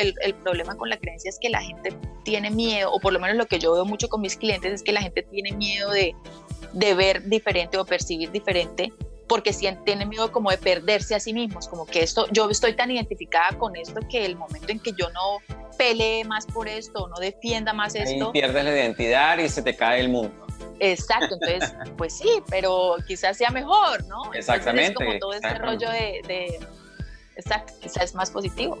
el, el, problema con la creencia es que la gente tiene miedo, o por lo menos lo que yo veo mucho con mis clientes es que la gente tiene miedo de, de ver diferente o percibir diferente porque si tienen miedo como de perderse a sí mismos, como que esto, yo estoy tan identificada con esto que el momento en que yo no pelee más por esto, no defienda más esto. pierdes la identidad y se te cae el mundo. Exacto, entonces, pues sí, pero quizás sea mejor, ¿no? Exactamente. es como todo este rollo de, de, exacto, quizás es más positivo.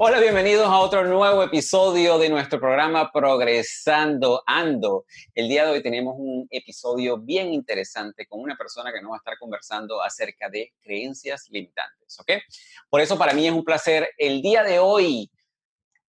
Hola, bienvenidos a otro nuevo episodio de nuestro programa Progresando Ando. El día de hoy tenemos un episodio bien interesante con una persona que nos va a estar conversando acerca de creencias limitantes, ¿ok? Por eso para mí es un placer el día de hoy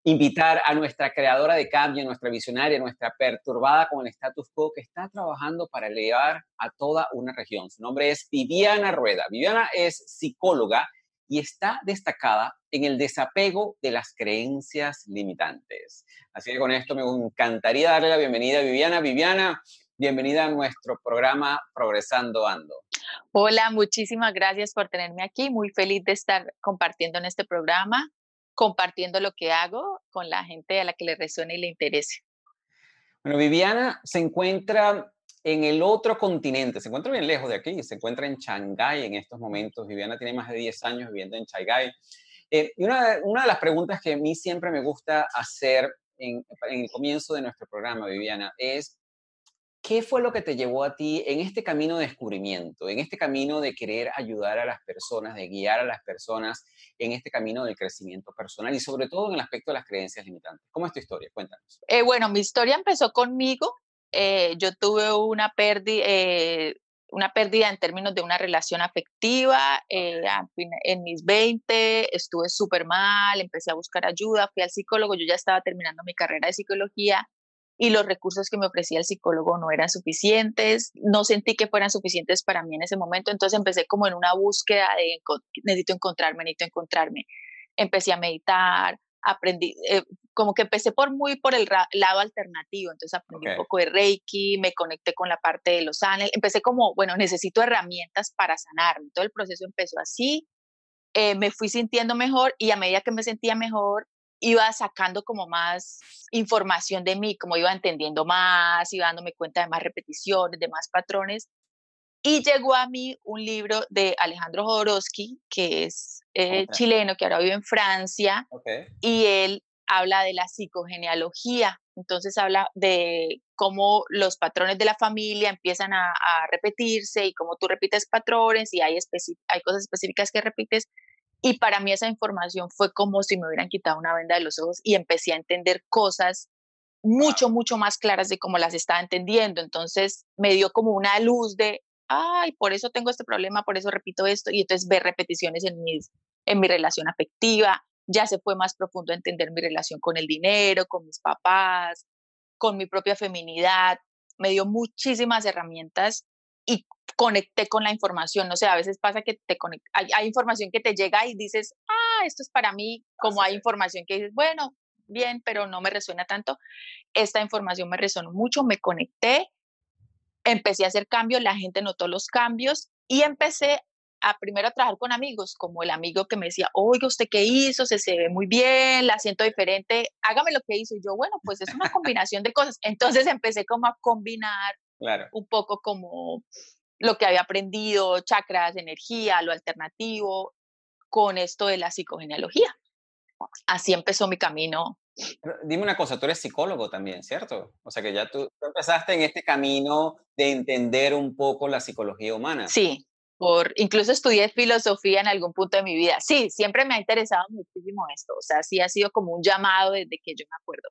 invitar a nuestra creadora de cambio, nuestra visionaria, nuestra perturbada con el status quo que está trabajando para elevar a toda una región. Su nombre es Viviana Rueda. Viviana es psicóloga y está destacada en el desapego de las creencias limitantes. Así que con esto me encantaría darle la bienvenida a Viviana. Viviana, bienvenida a nuestro programa Progresando Ando. Hola, muchísimas gracias por tenerme aquí. Muy feliz de estar compartiendo en este programa, compartiendo lo que hago con la gente a la que le resuene y le interese. Bueno, Viviana se encuentra en el otro continente, se encuentra bien lejos de aquí, se encuentra en Shanghái en estos momentos. Viviana tiene más de 10 años viviendo en Shanghái. Eh, y una, una, de las preguntas que a mí siempre me gusta hacer en, en, el comienzo de nuestro programa, Viviana, es, ¿qué fue lo que te llevó a ti en este camino de descubrimiento, en este camino de querer ayudar a las personas, de guiar a las personas en este camino del crecimiento personal y sobre todo en el aspecto de las creencias limitantes? ¿Cómo es tu historia? Cuéntanos. Eh, bueno, mi historia empezó conmigo eh, yo tuve una pérdida, eh, una pérdida en términos de una relación afectiva. Eh, en mis 20 estuve súper mal, empecé a buscar ayuda, fui al psicólogo, yo ya estaba terminando mi carrera de psicología y los recursos que me ofrecía el psicólogo no eran suficientes, no sentí que fueran suficientes para mí en ese momento, entonces empecé como en una búsqueda de necesito encontrarme, necesito encontrarme. Empecé a meditar, aprendí, eh, como que empecé por muy por el lado alternativo, entonces aprendí un poco de Reiki, me conecté con la parte de los ángeles, empecé como, bueno, necesito herramientas para sanarme, todo el proceso empezó así, eh, me fui sintiendo mejor y a medida que me sentía mejor, iba sacando como más información de mí, como iba entendiendo más, iba dándome cuenta de más repeticiones, de más patrones, y llegó a mí un libro de Alejandro Jodorowsky, que es eh, chileno, que ahora vive en Francia, y él habla de la psicogenealogía. Entonces habla de cómo los patrones de la familia empiezan a, repetirse y cómo tú repites patrones y hay, hay cosas específicas que repites. Y para mí esa información fue como si me hubieran quitado una venda de los ojos y empecé a entender cosas mucho, mucho más claras de cómo las estaba entendiendo. Entonces me dio como una luz de, ay, por eso tengo este problema, por eso repito esto, y entonces ver repeticiones en, mis, en mi relación afectiva, ya se fue más profundo a entender mi relación con el dinero, con mis papás, con mi propia feminidad, me dio muchísimas herramientas y conecté con la información, no sé, a veces pasa que te hay, hay, información que te llega y dices, ah, esto es para mí, como hay información que dices, bueno, bien, pero no me resuena tanto. Esta información me resonó mucho, me conecté empecé a hacer cambios, la gente notó los cambios y empecé a primero a trabajar con amigos, como el amigo que me decía, oiga, ¿usted qué hizo? Se, se ve muy bien, la siento diferente, hágame lo que hizo. Y yo, bueno, pues es una combinación de cosas. Entonces empecé como a combinar un poco como lo que había aprendido, chakras, energía, lo alternativo, con esto de la psicogenealogía. Así empezó mi camino dime una cosa, tú eres psicólogo también, ¿cierto? O sea que ya tú, empezaste en este camino de entender un poco la psicología humana. Sí, por, incluso estudié filosofía en algún punto de mi vida. Sí, siempre me ha interesado muchísimo esto. O sea, sí ha sido como un llamado desde que yo me acuerdo.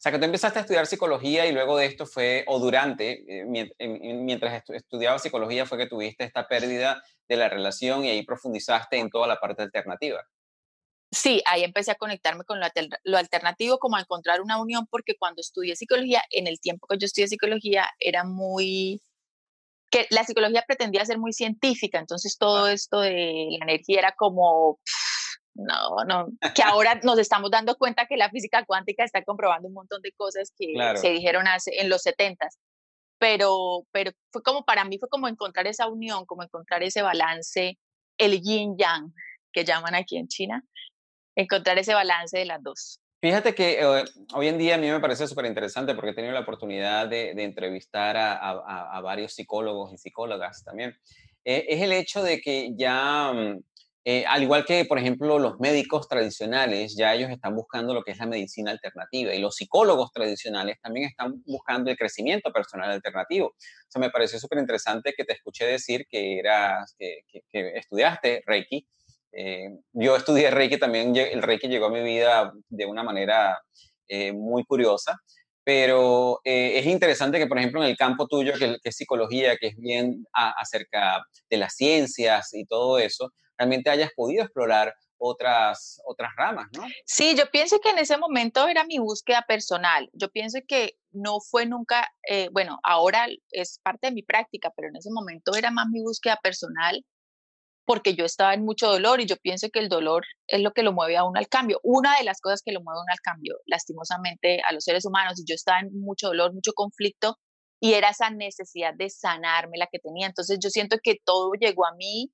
O sea, que tú empezaste a estudiar psicología y luego de esto fue, o durante, eh, mientras estudiabas psicología, fue que tuviste esta pérdida de la relación y ahí profundizaste en toda la parte alternativa. Sí, ahí empecé a conectarme con lo, alternativo, como a encontrar una unión, porque cuando estudié psicología, en el tiempo que yo estudié psicología, era muy que la psicología pretendía ser muy científica, entonces todo esto de la energía era como, no, no, que ahora nos estamos dando cuenta que la física cuántica está comprobando un montón de cosas que se dijeron hace, en los 70 pero, pero fue como para mí fue como encontrar esa unión, como encontrar ese balance, el yin yang que llaman aquí en China, encontrar ese balance de las dos. Fíjate que eh, hoy en día a mí me parece súper interesante porque he tenido la oportunidad de, entrevistar a, varios psicólogos y psicólogas también. Eh, es el hecho de que ya, mm, eh, al igual que, por ejemplo, los médicos tradicionales, ya ellos están buscando lo que es la medicina alternativa y los psicólogos tradicionales también están buscando el crecimiento personal alternativo. O sea, me pareció súper interesante que te escuché decir que, estudiaste Reiki eh, yo estudié Reiki también, el Reiki llegó a mi vida de una manera eh, muy curiosa, pero eh, es interesante que, por ejemplo, en el campo tuyo, que, es psicología, que es bien acerca de las ciencias y todo eso, realmente hayas podido explorar otras, otras ramas, ¿no? Sí, yo pienso que en ese momento era mi búsqueda personal. Yo pienso que no fue nunca, bueno, ahora es parte de mi práctica, pero en ese momento era más mi búsqueda personal porque yo estaba en mucho dolor y yo pienso que el dolor es lo que lo mueve a uno al cambio. Una de las cosas que lo mueve a uno al cambio, lastimosamente, a los seres humanos, y yo estaba en mucho dolor, mucho conflicto, y era esa necesidad de sanarme la que tenía. Entonces yo siento que todo llegó a mí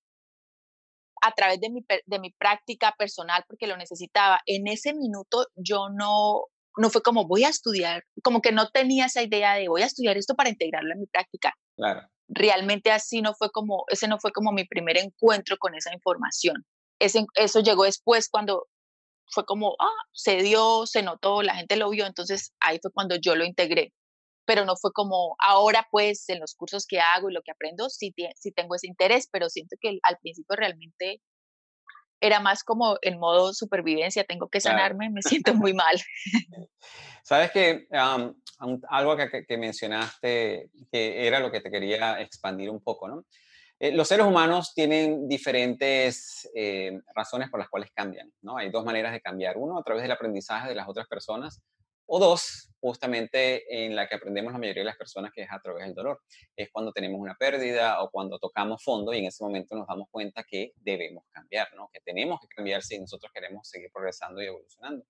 a través de mi, de mi práctica personal porque lo necesitaba. En ese minuto yo no, no fue como voy a estudiar, como que no tenía esa idea de voy a estudiar esto para integrarlo en mi práctica. Claro realmente así no fue como, ese no fue como mi primer encuentro con esa información. Ese, eso llegó después cuando fue como, ah, se dio, se notó, la gente lo vio, entonces ahí fue cuando yo lo integré. Pero no fue como, ahora pues en los cursos que hago y lo que aprendo, sí, sí tengo ese interés, pero siento que al principio realmente era más como en modo supervivencia, tengo que sanarme, me siento muy mal. Sabes que algo que, mencionaste, que era lo que te quería expandir un poco, ¿no? Eh, los seres humanos tienen diferentes eh, razones por las cuales cambian, ¿no? Hay dos maneras de cambiar. Uno, a través del aprendizaje de las otras personas, o dos, justamente en la que aprendemos la mayoría de las personas, que es a través del dolor. Es cuando tenemos una pérdida o cuando tocamos fondo y en ese momento nos damos cuenta que debemos cambiar, ¿no? que tenemos que cambiar si nosotros queremos seguir progresando y evolucionando.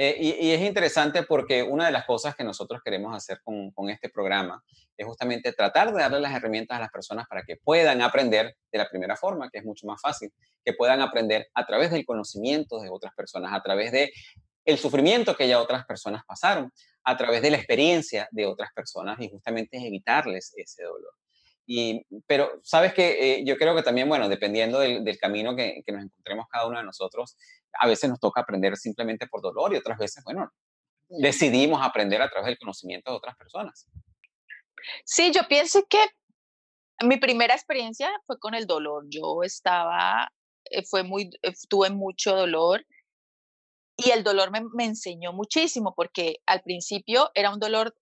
Eh, y, es interesante porque una de las cosas que nosotros queremos hacer con, con, este programa es justamente tratar de darle las herramientas a las personas para que puedan aprender de la primera forma, que es mucho más fácil, que puedan aprender a través del conocimiento de otras personas, a través de el sufrimiento que ya otras personas pasaron a través de la experiencia de otras personas y justamente es evitarles ese dolor. Y, pero sabes que eh, yo creo que también, bueno, dependiendo del, camino que, nos encontremos cada uno de nosotros, a veces nos toca aprender simplemente por dolor y otras veces, bueno, decidimos aprender a través del conocimiento de otras personas. Sí, yo pienso que mi primera experiencia fue con el dolor. Yo estaba, eh, fue muy, eh, tuve mucho dolor y el dolor me, me, enseñó muchísimo porque al principio era un dolor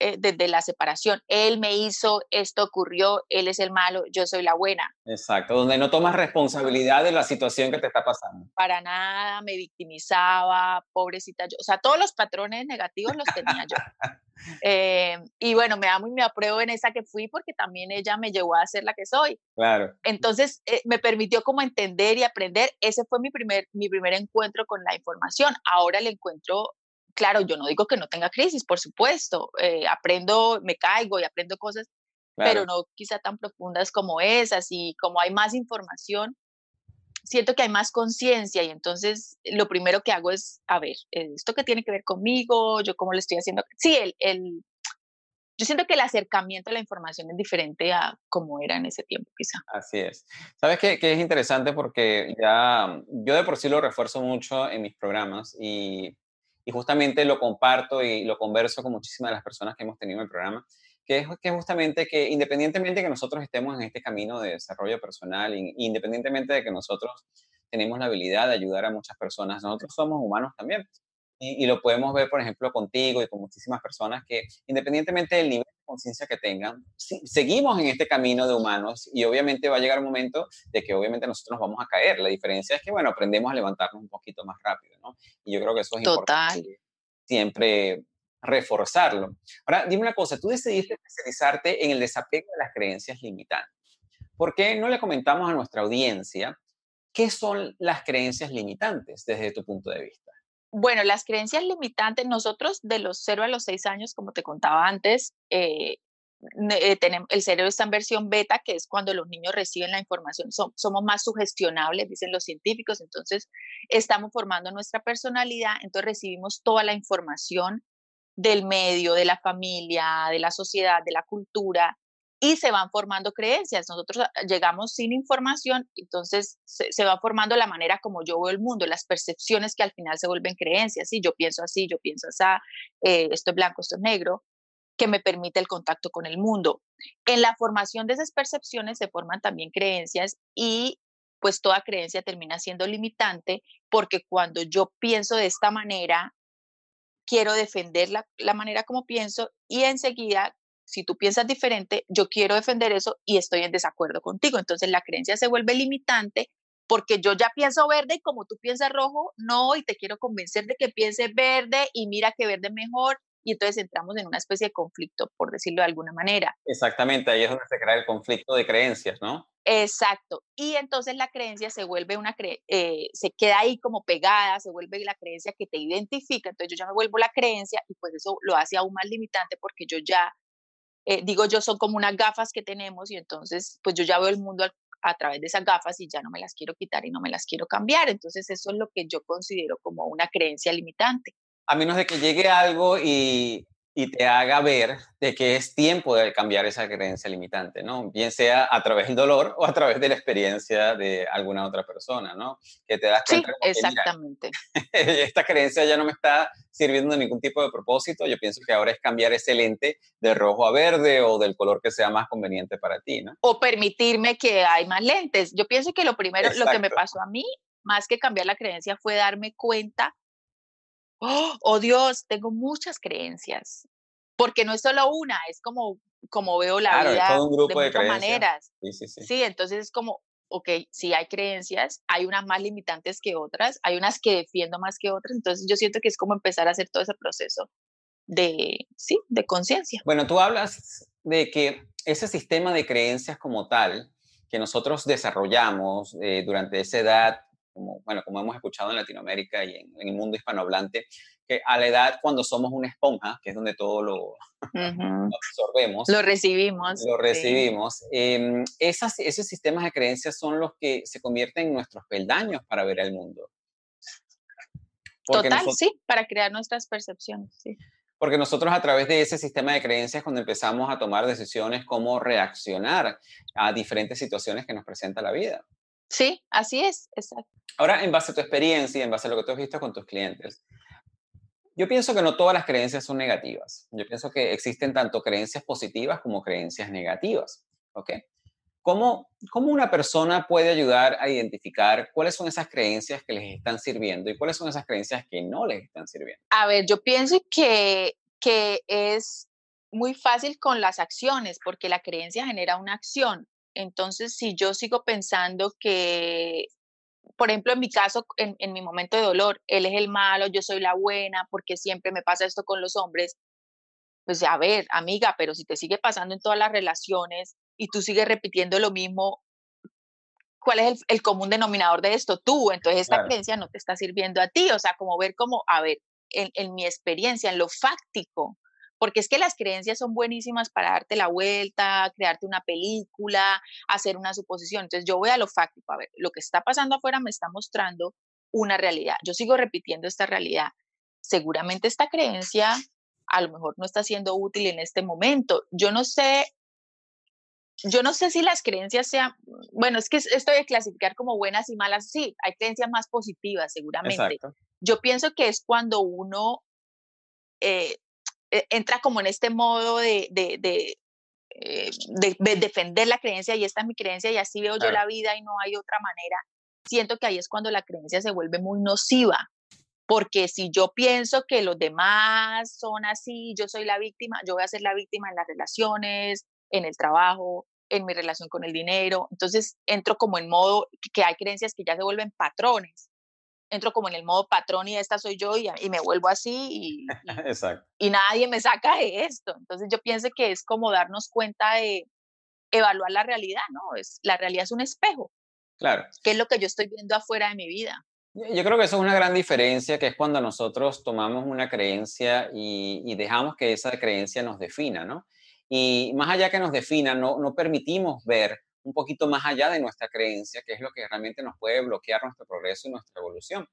eh, desde la separación. Él me hizo, esto ocurrió, él es el malo, yo soy la buena. Exacto, donde no tomas responsabilidad de la situación que te está pasando. Para nada, me victimizaba, pobrecita yo. O sea, todos los patrones negativos los tenía yo. Eh, y bueno, me amo y me apruebo en esa que fui porque también ella me llevó a ser la que soy. Claro. Entonces, eh, me permitió como entender y aprender. Ese fue mi primer, mi primer encuentro con la información. Ahora le encuentro claro, yo no digo que no tenga crisis, por supuesto, eh, aprendo, me caigo y aprendo cosas, pero no quizá tan profundas como esas y como hay más información, siento que hay más conciencia y entonces lo primero que hago es, a ver, esto que tiene que ver conmigo, yo cómo lo estoy haciendo. Sí, el, el, yo siento que el acercamiento a la información es diferente a como era en ese tiempo, quizá. Así es. ¿Sabes qué, qué es interesante? Porque ya yo de por sí lo refuerzo mucho en mis programas y y justamente lo comparto y lo converso con muchísimas de las personas que hemos tenido en el programa, que es que justamente que independientemente de que nosotros estemos en este camino de desarrollo personal, independientemente de que nosotros tenemos la habilidad de ayudar a muchas personas, nosotros somos humanos también. Y, lo podemos ver, por ejemplo, contigo y con muchísimas personas que, independientemente del nivel de conciencia que tengan, seguimos en este camino de humanos y obviamente va a llegar un momento de que obviamente nosotros nos vamos a caer. La diferencia es que, bueno, aprendemos a levantarnos un poquito más rápido, ¿no? Y yo creo que eso es Total. importante siempre reforzarlo. Ahora, dime una cosa, tú decidiste especializarte en el desapego de las creencias limitantes. ¿Por qué no le comentamos a nuestra audiencia qué son las creencias limitantes desde tu punto de vista? Bueno, las creencias limitantes, nosotros de los 0 a los 6 años, como te contaba antes, eh, eh, tenemos, el cerebro está en versión beta, que es cuando los niños reciben la información. somos más sugestionables, dicen los científicos, entonces estamos formando nuestra personalidad, entonces recibimos toda la información del medio, de la familia, de la sociedad, de la cultura, y se van formando creencias. Nosotros ah, llegamos sin información, entonces se, va formando la manera como yo veo el mundo, las percepciones que al final se vuelven creencias. Sí, yo pienso así, yo pienso así, eh, esto es blanco, esto es negro, que me permite el contacto con el mundo. En la formación de esas percepciones se forman también creencias y pues toda creencia termina siendo limitante porque cuando yo pienso de esta manera, quiero defender la, la manera como pienso y enseguida si tú piensas diferente, yo quiero defender eso y estoy en desacuerdo contigo. Entonces la creencia se vuelve limitante porque yo ya pienso verde y como tú piensas rojo, no, y te quiero convencer de que pienses verde y mira que verde mejor. Y entonces entramos en una especie de conflicto, por decirlo de alguna manera. Exactamente, ahí es donde se crea el conflicto de creencias, ¿no? Exacto. Y entonces la creencia se vuelve una, eh, se queda ahí como pegada, se vuelve la creencia que te identifica. Entonces yo ya me vuelvo la creencia y pues eso lo hace aún más limitante porque yo ya eh, digo yo, son como unas gafas que tenemos y entonces pues yo ya veo el mundo a, través de esas gafas y ya no me las quiero quitar y no me las quiero cambiar. Entonces eso es lo que yo considero como una creencia limitante. A menos de que llegue algo y y te haga ver de que es tiempo de cambiar esa creencia limitante, ¿no? Bien sea a través del dolor o a través de la experiencia de alguna otra persona, ¿no? Que te das cuenta. Sí, exactamente. esta creencia ya no me está sirviendo de ningún tipo de propósito. Yo pienso que ahora es cambiar ese lente de rojo a verde o del color que sea más conveniente para ti, ¿no? O permitirme que hay más lentes. Yo pienso que lo primero, lo que me pasó a mí, más que cambiar la creencia, fue darme cuenta Oh, oh, Dios, tengo muchas creencias, porque no es solo una, es como, como veo la vida de, muchas maneras. Sí, sí, sí. sí, entonces es como, ok, sí hay creencias, hay unas más limitantes que otras, hay unas que defiendo más que otras, entonces yo siento que es como empezar a hacer todo ese proceso de, sí, de conciencia. Bueno, tú hablas de que ese sistema de creencias como tal, que nosotros desarrollamos eh, durante esa edad como, bueno, como hemos escuchado en Latinoamérica y en, el mundo hispanohablante, que a la edad cuando somos una esponja, que es donde todo lo, absorbemos. Lo recibimos. Lo recibimos. Em, esas, esos sistemas de creencias son los que se convierten en nuestros peldaños para ver el mundo. Total, sí, para crear nuestras percepciones, sí. Porque nosotros a través de ese sistema de creencias, cuando empezamos a tomar decisiones, cómo reaccionar a diferentes situaciones que nos presenta la vida. Sí, así es, exacto. Ahora, en base a tu experiencia y en base a lo que tú has visto con tus clientes, yo pienso que no todas las creencias son negativas. Yo pienso que existen tanto creencias positivas como creencias negativas. ¿Ok? ¿Cómo, ¿Cómo, una persona puede ayudar a identificar cuáles son esas creencias que les están sirviendo y cuáles son esas creencias que no les están sirviendo? A ver, yo pienso que, que es muy fácil con las acciones, porque la creencia genera una acción. Entonces, si yo sigo pensando que, por ejemplo, en mi caso, en, mi momento de dolor, él es el malo, yo soy la buena, porque siempre me pasa esto con los hombres, pues a ver, amiga, pero si te sigue pasando en todas las relaciones y tú sigues repitiendo lo mismo, ¿cuál es el, común denominador de esto? Tú, entonces esta creencia no te está sirviendo a ti, o sea, como ver como, a ver, en mi experiencia, en lo fáctico, porque es que las creencias son buenísimas para darte la vuelta, crearte una película, hacer una suposición. Entonces yo voy a lo fáctico, a ver, lo que está pasando afuera me está mostrando una realidad. Yo sigo repitiendo esta realidad. Seguramente esta creencia a lo mejor no está siendo útil en este momento. Yo no sé, yo no sé si las creencias sean, bueno, es que esto de clasificar como buenas y malas, sí, hay creencias más positivas seguramente. Yo pienso que es cuando uno eh, entra como en este modo de, de, eh, defender la creencia y esta es mi creencia y así veo yo la vida y no hay otra manera. Siento que ahí es cuando la creencia se vuelve muy nociva porque si yo pienso que los demás son así, yo soy la víctima, yo voy a ser la víctima en las relaciones, en el trabajo, en mi relación con el dinero. Entonces entro como en modo que hay creencias que ya se vuelven patrones. Entro como en el modo patrón y esta soy yo y, me vuelvo así y, y, nadie me saca de esto. Entonces yo pienso que es como darnos cuenta de evaluar la realidad, ¿no? Es, la realidad es un espejo. Claro. ¿Qué es lo que yo estoy viendo afuera de mi vida? Yo creo que eso es una gran diferencia, que es cuando nosotros tomamos una creencia y, dejamos que esa creencia nos defina, ¿no? Y más allá que nos defina, no, no permitimos ver un poquito más allá de nuestra creencia, que es lo que realmente nos puede bloquear nuestro progreso y nuestra evolución.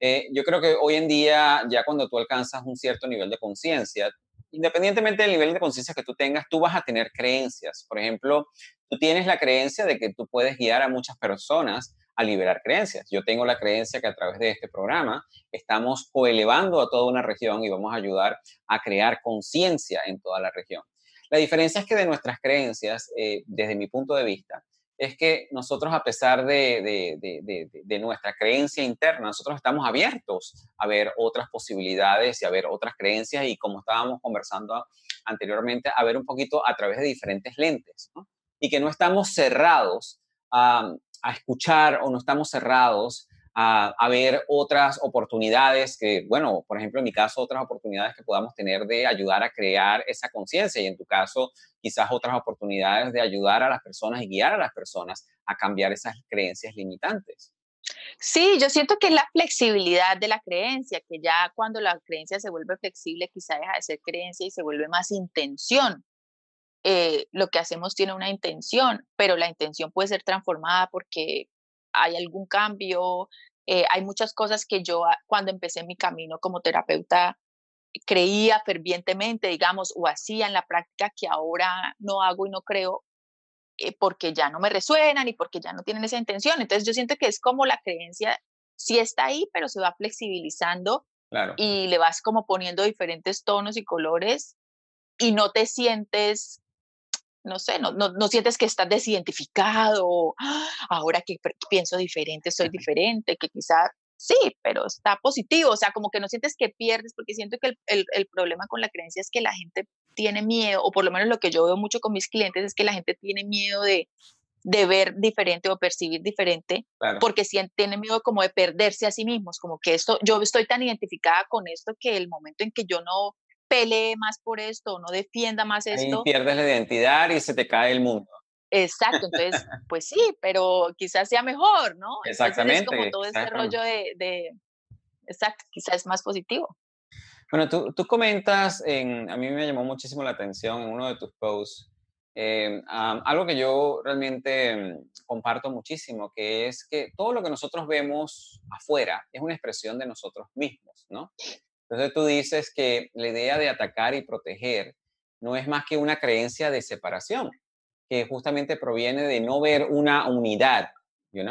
Eh, yo creo que hoy en día, ya cuando tú alcanzas un cierto nivel de conciencia, independientemente del nivel de conciencia que tú tengas, tú vas a tener creencias. Por ejemplo, tú tienes la creencia de que tú puedes guiar a muchas personas a liberar creencias. Yo tengo la creencia que a través de este programa estamos coelevando a toda una región y vamos a ayudar a crear conciencia en toda la región. La diferencia es que de nuestras creencias, eh, desde mi punto de vista, es que nosotros, a pesar de, de, nuestra creencia interna, nosotros estamos abiertos a ver otras posibilidades y a ver otras creencias y como estábamos conversando anteriormente, a ver un poquito a través de diferentes lentes, Y que no estamos cerrados a, a escuchar o no estamos cerrados a, a, ver otras oportunidades que, bueno, por ejemplo, en mi caso, otras oportunidades que podamos tener de ayudar a crear esa conciencia y en tu caso, quizás otras oportunidades de ayudar a las personas y guiar a las personas a cambiar esas creencias limitantes. Sí, yo siento que es la flexibilidad de la creencia, que ya cuando la creencia se vuelve flexible, quizá deja de ser creencia y se vuelve más intención. Eh, lo que hacemos tiene una intención, pero la intención puede ser transformada porque hay algún cambio. Eh, hay muchas cosas que yo ah, cuando empecé mi camino como terapeuta creía fervientemente, digamos, o hacía en la práctica que ahora no hago y no creo eh, porque ya no me resuenan y porque ya no tienen esa intención. Entonces yo siento que es como la creencia sí está ahí, pero se va flexibilizando y le vas como poniendo diferentes tonos y colores y no te sientes no sé, no, no, sientes que estás desidentificado, ¡ah! ahora que pienso diferente, soy diferente, que quizá sí, pero está positivo, o sea, como que no sientes que pierdes, porque siento que el, el, problema con la creencia es que la gente tiene miedo, o por lo menos lo que yo veo mucho con mis clientes es que la gente tiene miedo de, de ver diferente o percibir diferente, porque si tiene miedo como de perderse a sí mismos, como que esto, yo estoy tan identificada con esto que el momento en que yo no pelee más por esto, no defienda más esto. Ahí pierdes la identidad y se te cae el mundo. Exacto, entonces, pues sí, pero quizás sea mejor, ¿no? Exactamente. es como todo este rollo de, exacto, quizás es más positivo. Bueno, tú, tú, comentas, en, a mí me llamó muchísimo la atención en uno de tus posts, eh, algo que yo realmente comparto muchísimo, que es que todo lo que nosotros vemos afuera es una expresión de nosotros mismos, ¿no? Entonces tú dices que la idea de atacar y proteger no es más que una creencia de separación, que justamente proviene de no ver una unidad, you?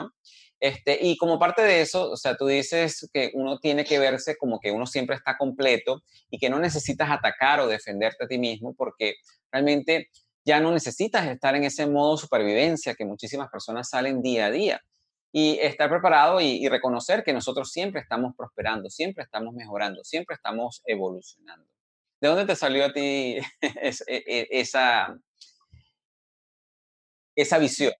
Este, y como parte de eso, o sea, tú dices que uno tiene que verse como que uno siempre está completo y que no necesitas atacar o defenderte a ti mismo porque realmente ya no necesitas estar en ese modo supervivencia que muchísimas personas salen día a día y estar preparado y, reconocer que nosotros siempre estamos prosperando, siempre estamos mejorando, siempre estamos evolucionando. ¿De dónde te salió a ti e, e, esa, esa visión?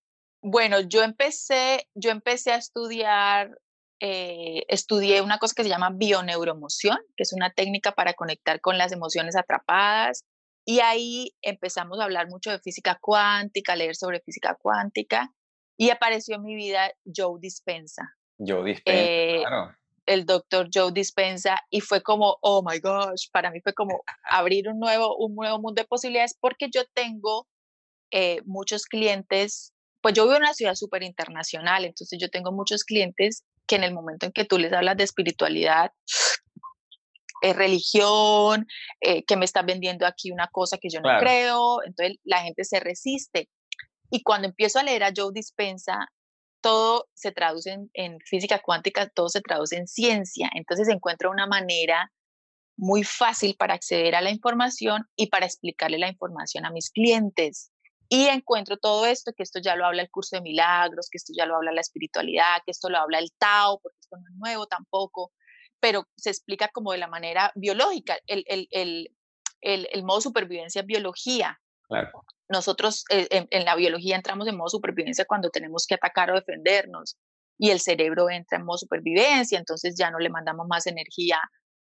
Bueno, yo empecé, yo empecé a estudiar, eh, estudié una cosa que se llama bioneuroemoción, que es una técnica para conectar con las emociones atrapadas. Y ahí empezamos a hablar mucho de física cuántica, leer sobre física cuántica. Y apareció en mi vida Joe Dispensa. Joe Dispensa, eh, claro. El doctor Joe Dispensa y fue como, oh my gosh, para mí fue como abrir un nuevo, un nuevo mundo de posibilidades porque yo tengo eh, muchos clientes, pues yo vivo en una ciudad súper internacional, entonces yo tengo muchos clientes que en el momento en que tú les hablas de espiritualidad, es religión, eh, que me estás vendiendo aquí una cosa que yo no creo, entonces la gente se resiste. Y cuando empiezo a leer a Joe Dispensa, todo se traduce en, física cuántica, todo se traduce en ciencia. Entonces encuentro una manera muy fácil para acceder a la información y para explicarle la información a mis clientes. Y encuentro todo esto, que esto ya lo habla el curso de milagros, que esto ya lo habla la espiritualidad, que esto lo habla el Tao, porque esto no es nuevo tampoco. pero se explica como de la manera biológica. El, el, el, el modo supervivencia es biología. Claro. Nosotros eh, en, la biología entramos en modo supervivencia cuando tenemos que atacar o defendernos y el cerebro entra en modo supervivencia, entonces ya no le mandamos más energía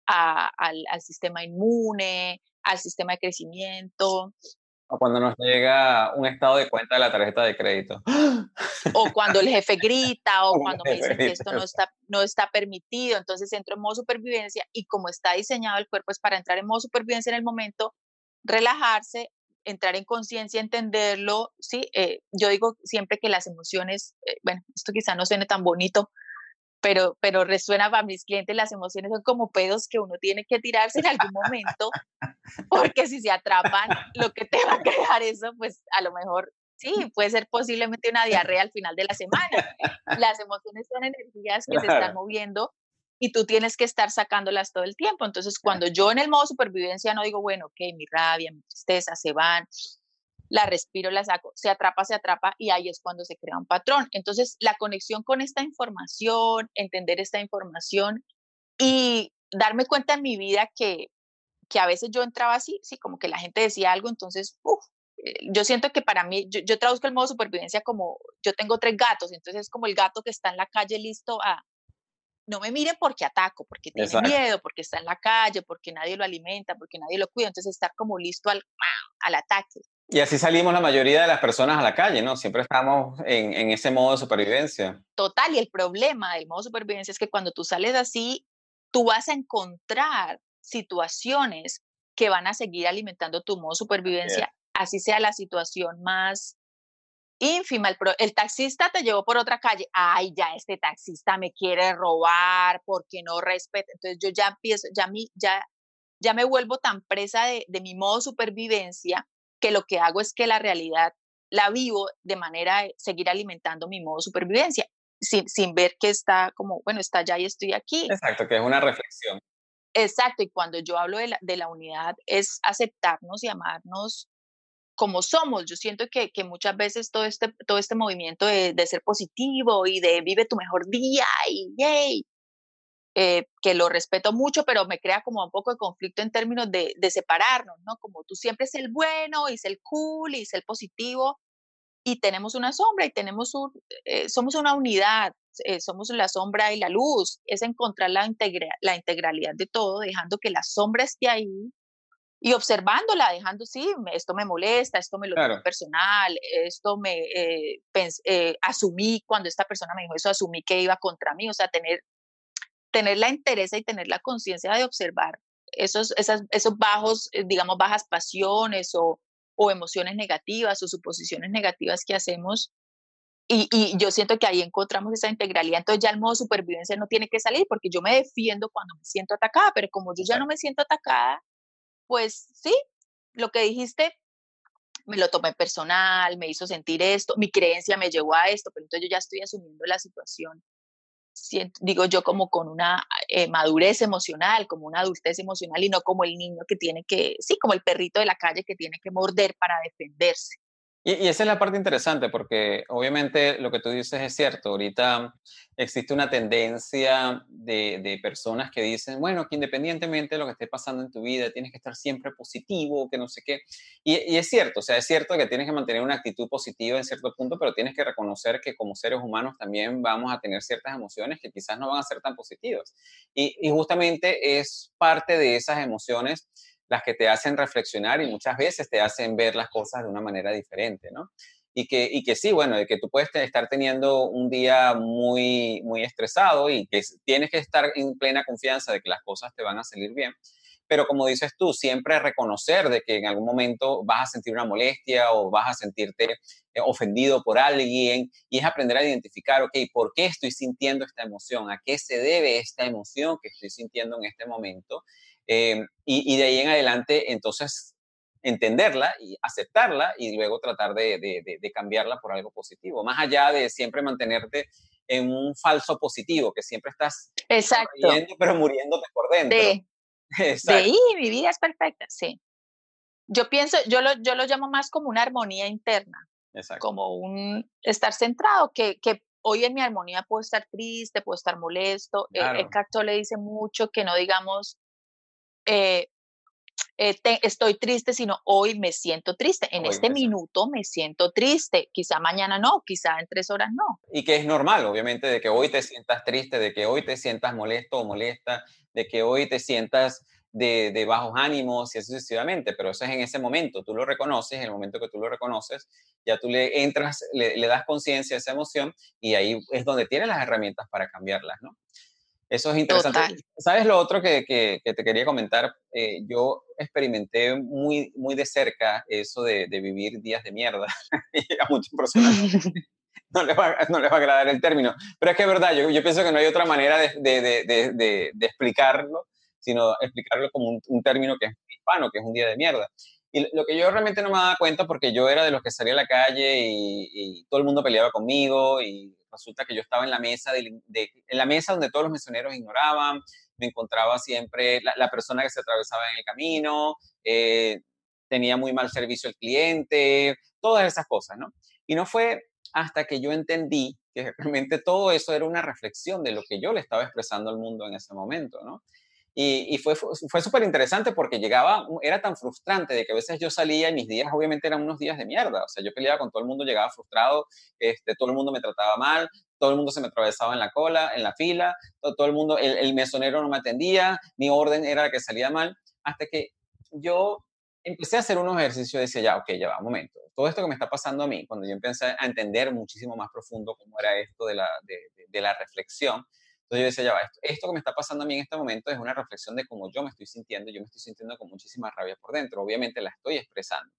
al, al, sistema inmune, al sistema de crecimiento. O cuando nos llega un estado de cuenta de la tarjeta de crédito. O cuando el jefe grita, o cuando me dicen que esto no está, no está permitido, entonces entro en modo supervivencia y como está diseñado el cuerpo es para entrar en modo supervivencia en el momento, relajarse, entrar en conciencia, entenderlo, ¿sí? Eh, yo digo siempre que las emociones, eh, bueno, esto quizá no suene tan bonito, pero, pero resuena para mis clientes, las emociones son como pedos que uno tiene que tirarse en algún momento, porque si se atrapan, lo que te va a crear eso, pues a lo mejor sí, puede ser posiblemente una diarrea al final de la semana. Las emociones son energías que se están moviendo y tú tienes que estar sacándolas todo el tiempo. Entonces, cuando yo en el modo supervivencia no digo, bueno, ok, mi rabia, mi tristeza se van, la respiro, la saco, se atrapa, se atrapa y ahí es cuando se crea un patrón. Entonces, la conexión con esta información, entender esta información y darme cuenta en mi vida que, que a veces yo entraba así, sí, como que la gente decía algo, entonces, uff, eh, yo siento que para mí, yo, yo traduzco el modo supervivencia como, yo tengo tres gatos, entonces es como el gato que está en la calle listo a, no me mire porque ataco, porque tiene miedo, porque está en la calle, porque nadie lo alimenta, porque nadie lo cuida, entonces estar como listo al, al ataque. Y así salimos la mayoría de las personas a la calle, ¿no? Siempre estamos en, en, ese modo de supervivencia. Total, y el problema del modo de supervivencia es que cuando tú sales así, tú vas a encontrar situaciones que van a seguir alimentando tu modo de supervivencia, así sea la situación más ínfima. El, el, taxista te llevó por otra calle. Ay, ya este taxista me quiere robar porque no respeta. Entonces yo ya empiezo, ya, mi, ya, ya me vuelvo tan presa de, de mi modo supervivencia que lo que hago es que la realidad la vivo de manera de seguir alimentando mi modo supervivencia, sin, sin ver que está como, bueno, está allá y estoy aquí. Exacto, que es una reflexión. Exacto, y cuando yo hablo de la, de la unidad es aceptarnos y amarnos como somos. Yo siento que, que, muchas veces todo este, todo este movimiento de, de, ser positivo y de vive tu mejor día y yay, eh, que lo respeto mucho, pero me crea como un poco de conflicto en términos de, de separarnos, ¿no? Como tú siempre es el bueno y es el cool y es el positivo y tenemos una sombra y tenemos un, eh, somos una unidad, eh, somos la sombra y la luz, es encontrar la, integra la integralidad de todo, dejando que la sombra esté ahí y observándola, dejando, sí, esto me molesta, esto me lo claro. personal, esto me eh, eh, asumí, cuando esta persona me dijo eso, asumí que iba contra mí, o sea, tener, tener la interés y tener la conciencia de observar esos, esas, esos bajos, eh, digamos, bajas pasiones o, o emociones negativas o suposiciones negativas que hacemos. Y, y, yo siento que ahí encontramos esa integralidad. Entonces ya el modo supervivencia no tiene que salir porque yo me defiendo cuando me siento atacada, pero como yo ya no me siento atacada, pues sí, lo que dijiste me lo tomé personal, me hizo sentir esto, mi creencia me llevó a esto, pero entonces yo ya estoy asumiendo la situación, digo yo, como con una eh, madurez emocional, como una adultez emocional y no como el niño que tiene que, sí, como el perrito de la calle que tiene que morder para defenderse. Y, esa es la parte interesante porque obviamente lo que tú dices es cierto. Ahorita existe una tendencia de, de, personas que dicen, bueno, que independientemente de lo que esté pasando en tu vida, tienes que estar siempre positivo, que no sé qué. Y, y, es cierto, o sea, es cierto que tienes que mantener una actitud positiva en cierto punto, pero tienes que reconocer que como seres humanos también vamos a tener ciertas emociones que quizás no van a ser tan positivas. Y, y justamente es parte de esas emociones las que te hacen reflexionar y muchas veces te hacen ver las cosas de una manera diferente, ¿no? Y que, y que sí, bueno, de que tú puedes estar teniendo un día muy, muy estresado y que tienes que estar en plena confianza de que las cosas te van a salir bien. Pero como dices tú, siempre reconocer de que en algún momento vas a sentir una molestia o vas a sentirte eh, ofendido por alguien y es aprender a identificar, ok, ¿por qué estoy sintiendo esta emoción? ¿A qué se debe esta emoción que estoy sintiendo en este momento? Eh, y, y, de ahí en adelante, entonces, entenderla y aceptarla y luego tratar de, de, de, cambiarla por algo positivo, más allá de siempre mantenerte en un falso positivo, que siempre estás Exacto. Riendo, pero muriéndote por dentro. De, de ahí mi vida es perfecta, sí. Yo pienso, yo lo, yo lo llamo más como una armonía interna, Exacto. como un estar centrado, que, que hoy en mi armonía puedo estar triste, puedo estar molesto. Eh, claro. Eh, le dice mucho que no digamos, eh, eh, estoy triste, sino hoy me siento triste. En este minuto me siento triste. Quizá mañana no, quizá en tres horas no. Y que es normal, obviamente, de que hoy te sientas triste, de que hoy te sientas molesto o molesta, de que hoy te sientas de, bajos ánimos y así sucesivamente, pero eso es en ese momento, tú lo reconoces, en el momento que tú lo reconoces, ya tú le entras, le, le das conciencia a esa emoción y ahí es donde tienes las herramientas para cambiarlas, ¿no? Eso es interesante. ¿Sabes lo otro que, que, te quería comentar? Eh, yo experimenté muy, muy de cerca eso de, de vivir días de mierda. y a muchas personas no les, va, no les va a agradar el término. Pero es que es verdad, yo, yo pienso que no hay otra manera de, de, de explicarlo, sino explicarlo como un, un, término que es hispano, que es un día de mierda. Y lo que yo realmente no me daba cuenta, porque yo era de los que salía a la calle y, y todo el mundo peleaba conmigo y resulta que yo estaba en la mesa, de, en la mesa donde todos los misioneros ignoraban, me encontraba siempre la, persona que se atravesaba en el camino, eh, tenía muy mal servicio al cliente, todas esas cosas, ¿no? Y no fue hasta que yo entendí que realmente todo eso era una reflexión de lo que yo le estaba expresando al mundo en ese momento, ¿no? Y, fue, fue súper interesante porque llegaba, era tan frustrante de que a veces yo salía y mis días obviamente eran unos días de mierda. O sea, yo peleaba con todo el mundo, llegaba frustrado, este, todo el mundo me trataba mal, todo el mundo se me atravesaba en la cola, en la fila, todo, el mundo, el, el, mesonero no me atendía, mi orden era la que salía mal, hasta que yo empecé a hacer unos ejercicios y decía, ya, ok, ya va, un momento. Todo esto que me está pasando a mí, cuando yo empecé a entender muchísimo más profundo cómo era esto de la, de, de la reflexión, entonces yo decía, ya va, esto, esto, que me está pasando a mí en este momento es una reflexión de cómo yo me estoy sintiendo. Yo me estoy sintiendo con muchísima rabia por dentro. Obviamente la estoy expresando.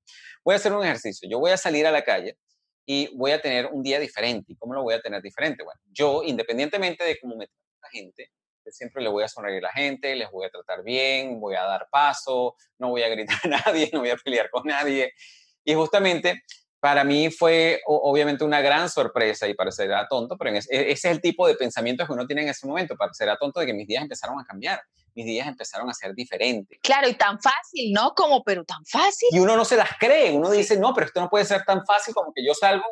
Voy a hacer un ejercicio. Yo voy a salir a la calle y voy a tener un día diferente. ¿Y cómo lo voy a tener diferente? Bueno, yo, independientemente de cómo me trata la gente, siempre le voy a sonreír a la gente, les voy a tratar bien, voy a dar paso, no voy a gritar a nadie, no voy a pelear con nadie. Y justamente para mí fue obviamente una gran sorpresa y parecerá tonto, pero ese, ese, es el tipo de pensamientos que uno tiene en ese momento, parecerá tonto de que mis días empezaron a cambiar, mis días empezaron a ser diferentes. Claro, y tan fácil, ¿no? Como, pero tan fácil. Y uno no se las cree, uno dice, no, pero esto no puede ser tan fácil como que yo salgo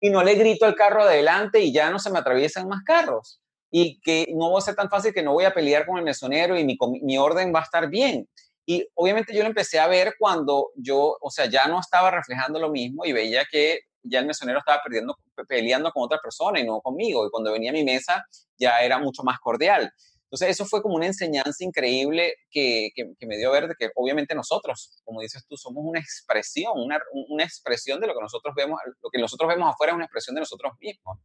y no le grito al carro adelante y ya no se me atraviesan más carros. Y que no va a ser tan fácil que no voy a pelear con el mesonero y mi, mi orden va a estar bien. Y obviamente yo lo empecé a ver cuando yo, o sea, ya no estaba reflejando lo mismo y veía que ya el mesonero estaba perdiendo, peleando con otra persona y no conmigo. Y cuando venía a mi mesa ya era mucho más cordial. Entonces eso fue como una enseñanza increíble que, que, me dio a ver de que obviamente nosotros, como dices tú, somos una expresión, una, una, expresión de lo que nosotros vemos, lo que nosotros vemos afuera es una expresión de nosotros mismos,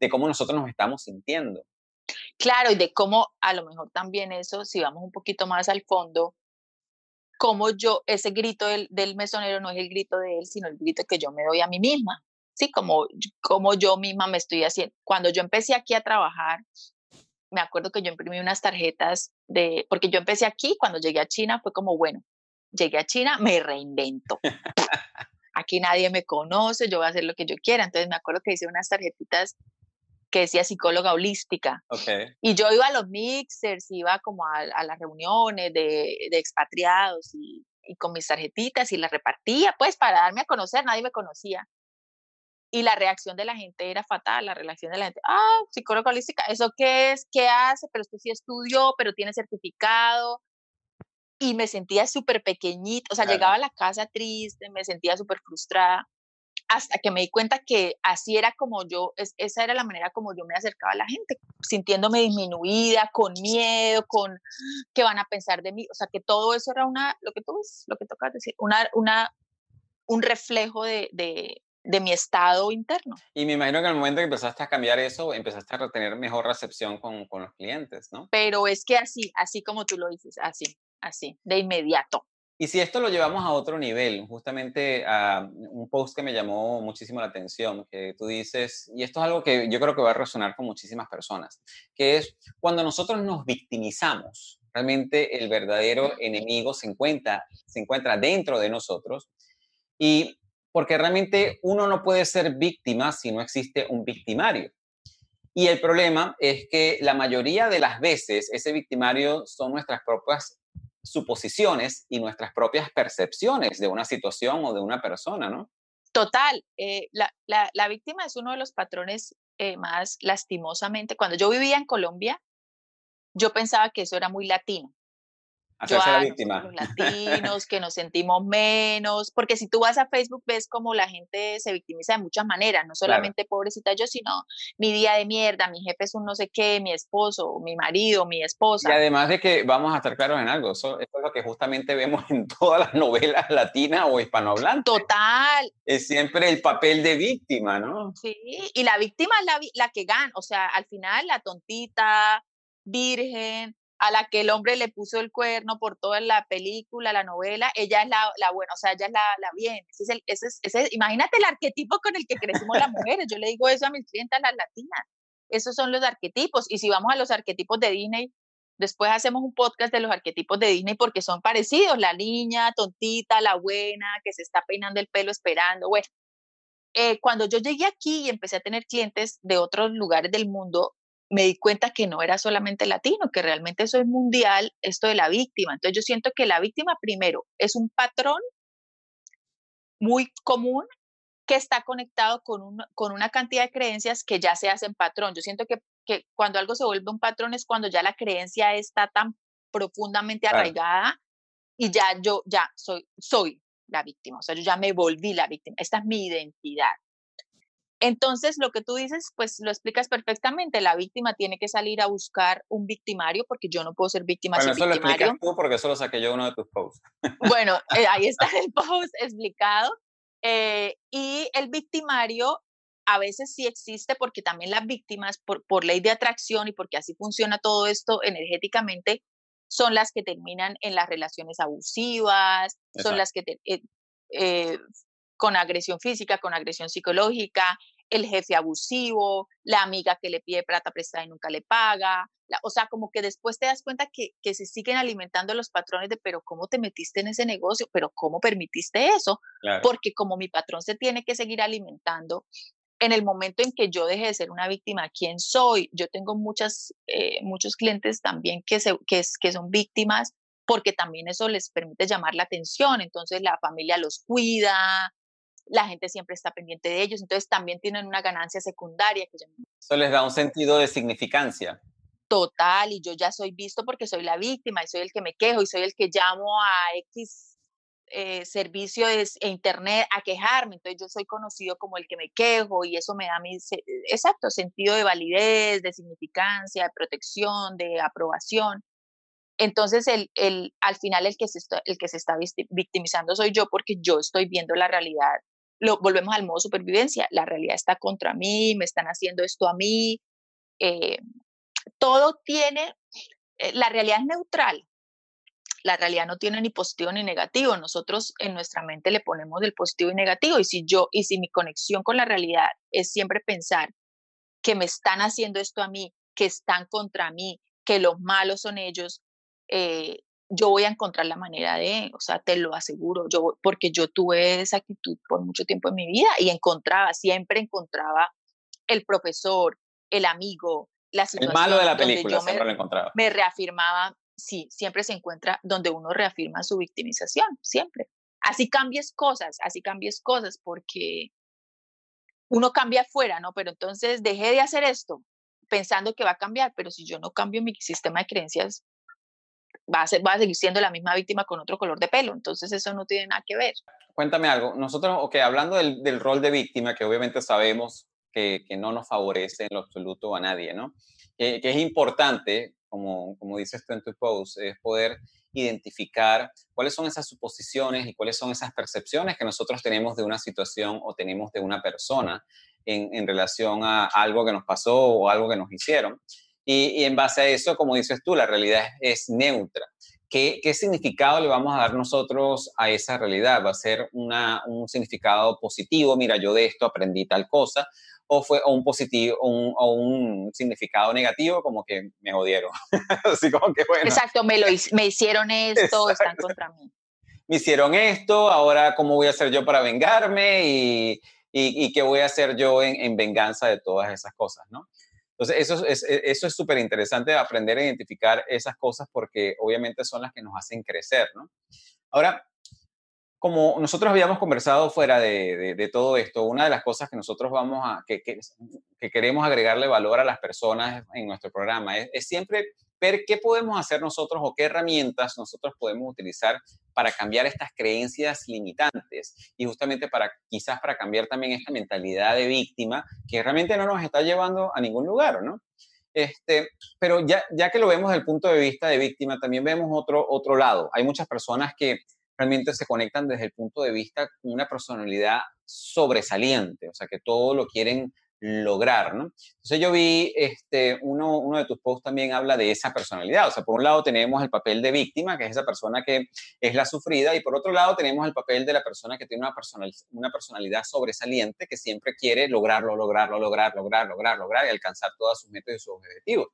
de cómo nosotros nos estamos sintiendo. Claro, y de cómo a lo mejor también eso, si vamos un poquito más al fondo, como yo, ese grito del, del, mesonero no es el grito de él, sino el grito que yo me doy a mí misma, ¿sí? Como, como yo misma me estoy haciendo. Cuando yo empecé aquí a trabajar, me acuerdo que yo imprimí unas tarjetas de, porque yo empecé aquí, cuando llegué a China fue como, bueno, llegué a China, me reinvento. Aquí nadie me conoce, yo voy a hacer lo que yo quiera. Entonces me acuerdo que hice unas tarjetitas que decía psicóloga holística. Y yo iba a los mixers, iba como a, las reuniones de, expatriados y, con mis tarjetitas y las repartía, pues para darme a conocer, nadie me conocía. Y la reacción de la gente era fatal, la reacción de la gente, ah, psicóloga holística, ¿eso qué es? ¿Qué hace? Pero usted sí estudió, pero tiene certificado. Y me sentía súper pequeñita, o sea, llegaba a la casa triste, me sentía súper frustrada hasta que me di cuenta que así era como yo, esa era la manera como yo me acercaba a la gente, sintiéndome disminuida, con miedo, con qué van a pensar de mí, o sea, que todo eso era una, lo que tú lo que tocas decir, una, una, un reflejo de, de, de mi estado interno. Y me imagino que en el momento que empezaste a cambiar eso, empezaste a tener mejor recepción con, con los clientes, ¿no? Pero es que así, así como tú lo dices, así, así, de inmediato. Y si esto lo llevamos a otro nivel, justamente a un post que me llamó muchísimo la atención, que tú dices, y esto es algo que yo creo que va a resonar con muchísimas personas, que es cuando nosotros nos victimizamos, realmente el verdadero enemigo se encuentra, se encuentra dentro de nosotros, y porque realmente uno no puede ser víctima si no existe un victimario. Y el problema es que la mayoría de las veces ese victimario son nuestras propias suposiciones y nuestras propias percepciones de una situación o de una persona, ¿no? Total, eh, la, la, la, víctima es uno de los patrones eh, más lastimosamente, cuando yo vivía en Colombia, yo pensaba que eso era muy latino. Hacerse la víctima. Los latinos, que nos sentimos menos, porque si tú vas a Facebook ves como la gente se victimiza de muchas maneras, no solamente pobrecita yo, sino mi día de mierda, mi jefe es un no sé qué, mi esposo, mi marido, mi esposa. Y además de que vamos a estar claros en algo, eso, es lo que justamente vemos en todas las novelas latinas o hispanohablantes. Total. Es siempre el papel de víctima, ¿no? Sí, y la víctima es la, la que gana, o sea, al final la tontita, virgen, a la que el hombre le puso el cuerno por toda la película, la novela, ella es la, la buena, o sea, ella es la, la bien. Ese es el, ese es, ese imagínate el arquetipo con el que crecimos las mujeres. Yo le digo eso a mis clientes, las latinas. Esos son los arquetipos. Y si vamos a los arquetipos de Disney, después hacemos un podcast de los arquetipos de Disney porque son parecidos. La niña tontita, la buena, que se está peinando el pelo esperando. Bueno, eh, cuando yo llegué aquí y empecé a tener clientes de otros lugares del mundo, me di cuenta que no era solamente latino, que realmente eso es mundial, esto de la víctima. Entonces yo siento que la víctima primero es un patrón muy común que está conectado con, con una cantidad de creencias que ya se hacen patrón. Yo siento que, que, cuando algo se vuelve un patrón es cuando ya la creencia está tan profundamente arraigada y ya yo ya soy, soy la víctima, o sea, yo ya me volví la víctima, esta es mi identidad. Entonces, lo que tú dices, pues lo explicas perfectamente. La víctima tiene que salir a buscar un victimario porque yo no puedo ser víctima bueno, sin eso victimario. lo explicas tú porque eso lo saqué yo uno de tus posts. Bueno, eh, ahí está el post explicado. Eh, y el victimario a veces sí existe porque también las víctimas, por, por ley de atracción y porque así funciona todo esto energéticamente, son las que terminan en las relaciones abusivas, son las que eh, eh, con agresión física, con agresión psicológica, el jefe abusivo, la amiga que le pide plata prestada y nunca le paga. o sea, como que después te das cuenta que, que se siguen alimentando los patrones de, pero ¿cómo te metiste en ese negocio? ¿Pero cómo permitiste eso? Porque como mi patrón se tiene que seguir alimentando, en el momento en que yo deje de ser una víctima, ¿quién soy? Yo tengo muchas, eh, muchos clientes también que, se, que, que son víctimas porque también eso les permite llamar la atención, entonces la familia los cuida, la gente siempre está pendiente de ellos, entonces también tienen una ganancia secundaria. Que Eso les da un sentido de significancia. Total, y yo ya soy visto porque soy la víctima y soy el que me quejo y soy el que llamo a X eh, servicio de internet a quejarme, entonces yo soy conocido como el que me quejo y eso me da mi, exacto, sentido de validez, de significancia, de protección, de aprobación. Entonces, el, el, al final el que, se está, el que se está victimizando soy yo porque yo estoy viendo la realidad lo, volvemos al modo supervivencia, la realidad está contra mí, me están haciendo esto a mí, eh, todo tiene, eh, la realidad es neutral, la realidad no tiene ni positivo ni negativo, nosotros en nuestra mente le ponemos el positivo y negativo y si yo, y si mi conexión con la realidad es siempre pensar que me están haciendo esto a mí, que están contra mí, que los malos son ellos, eh, yo voy a encontrar la manera de, o sea, te lo aseguro, yo, porque yo tuve esa actitud por mucho tiempo en mi vida y encontraba, siempre encontraba el profesor, el amigo, la situación. El malo de la película, siempre me, lo encontraba. Me reafirmaba, sí, siempre se encuentra donde uno reafirma su victimización, siempre. Así cambies cosas, así cambies cosas, porque uno cambia afuera, ¿no? Pero entonces dejé de hacer esto pensando que va a cambiar, pero si yo no cambio mi sistema de creencias, va a, ser, va a seguir siendo la misma víctima con otro color de pelo. Entonces eso no tiene nada que ver. Cuéntame algo. Nosotros, ok, hablando del, del rol de víctima, que obviamente sabemos que, que, no nos favorece en lo absoluto a nadie, ¿no? Que, que es importante, como, como dices tú en tu post, es poder identificar cuáles son esas suposiciones y cuáles son esas percepciones que nosotros tenemos de una situación o tenemos de una persona en, en relación a algo que nos pasó o algo que nos hicieron. Y, en base a eso, como dices tú, la realidad es, neutra. ¿Qué, ¿Qué, significado le vamos a dar nosotros a esa realidad? ¿Va a ser una, un significado positivo? Mira, yo de esto aprendí tal cosa. ¿O fue un positivo un, o un significado negativo como que me jodieron? Así como que bueno. Exacto, me, lo, me hicieron esto, están contra mí. Me hicieron esto, ahora cómo voy a hacer yo para vengarme y, y, y qué voy a hacer yo en, en venganza de todas esas cosas, ¿no? Entonces, eso es e, eso es súper interesante aprender a identificar esas cosas porque obviamente son las que nos hacen crecer, ¿no? Ahora, como nosotros habíamos conversado fuera de, todo esto, una de las cosas que nosotros vamos a, que, queremos agregarle valor a las personas en nuestro programa es, siempre ver qué podemos hacer nosotros o qué herramientas nosotros podemos utilizar para cambiar estas creencias limitantes y justamente para quizás para cambiar también esta mentalidad de víctima que realmente no nos está llevando a ningún lugar, ¿no? Este, pero ya, ya que lo vemos desde el punto de vista de víctima, también vemos otro, otro lado. Hay muchas personas que realmente se conectan desde el punto de vista con una personalidad sobresaliente, o sea, que todo lo quieren lograr, ¿no? Entonces yo vi, este, uno, uno de tus posts también habla de esa personalidad, o sea, por un lado tenemos el papel de víctima, que es esa persona que es la sufrida, y por otro lado tenemos el papel de la persona que tiene una, personal, una personalidad sobresaliente, que siempre quiere lograrlo, lograrlo, lograr, lograr, lograr, lograr y alcanzar todas sus metas y sus objetivos.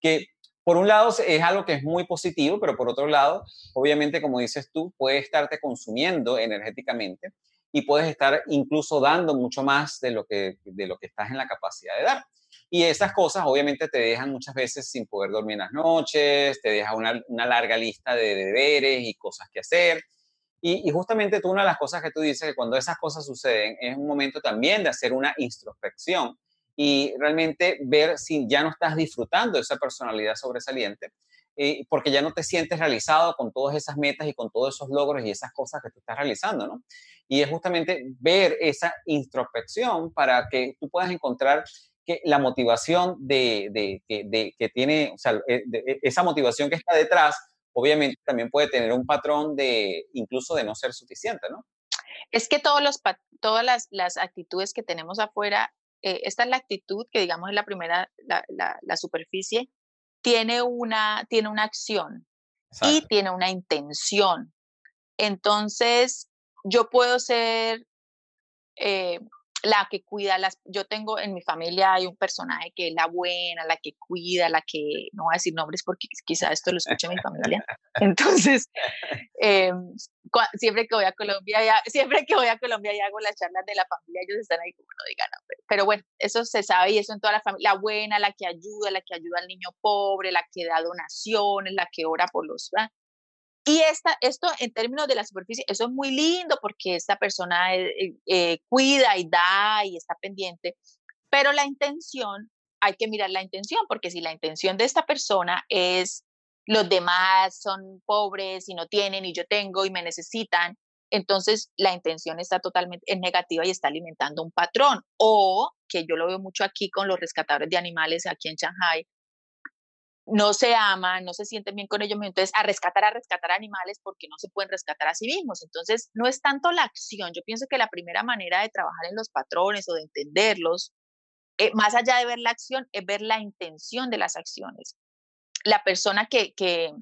Que por un lado es algo que es muy positivo, pero por otro lado, obviamente, como dices tú, puede estarte consumiendo energéticamente y puedes estar incluso dando mucho más de lo que, de lo que estás en la capacidad de dar. Y esas cosas obviamente te dejan muchas veces sin poder dormir en las noches, te deja una, larga lista de deberes y cosas que hacer. Y, justamente tú, una de las cosas que tú dices, que cuando esas cosas suceden, es un momento también de hacer una introspección y realmente ver si ya no estás disfrutando esa personalidad sobresaliente, eh, porque ya no te sientes realizado con todas esas metas y con todos esos logros y esas cosas que tú estás realizando, ¿no? Y es justamente ver esa introspección para que tú puedas encontrar que la motivación de, de, de, que tiene, o sea, eh, e, esa motivación que está detrás, obviamente también puede tener un patrón de incluso de no ser suficiente, ¿no? Es que todos los, todas las, las actitudes que tenemos afuera eh, esta es la actitud que digamos es la primera, la, la, superficie, tiene una, tiene una acción y tiene una intención. Entonces, yo puedo ser eh, la que cuida las, yo tengo en mi familia hay un personaje que es la buena, la que cuida, la que, no voy a decir nombres porque quizá esto lo escuche mi familia. Entonces, eh, siempre que voy a Colombia, ya, siempre que voy a Colombia y hago las charlas de la familia, ellos están ahí como no digan nombre. Pero bueno, eso se sabe y eso en toda la familia, la buena, la que ayuda, la que ayuda al niño pobre, la que da donaciones, la que ora por los... Y esta, esto en términos de la superficie, eso es muy lindo porque esta persona eh, eh, eh, cuida y da y está pendiente, pero la intención, hay que mirar la intención, porque si la intención de esta persona es los demás son pobres y no tienen y yo tengo y me necesitan, entonces la intención está totalmente negativa y está alimentando un patrón. O que yo lo veo mucho aquí con los rescatadores de animales aquí en Shanghai, no se aman, no se sienten bien con ellos entonces a rescatar, a rescatar animales porque no se pueden rescatar a sí mismos. Entonces, no es tanto la acción, yo pienso que la primera manera de trabajar en los patrones o de entenderlos, eh, más allá de ver la acción, es ver la intención de las acciones. La persona que, que,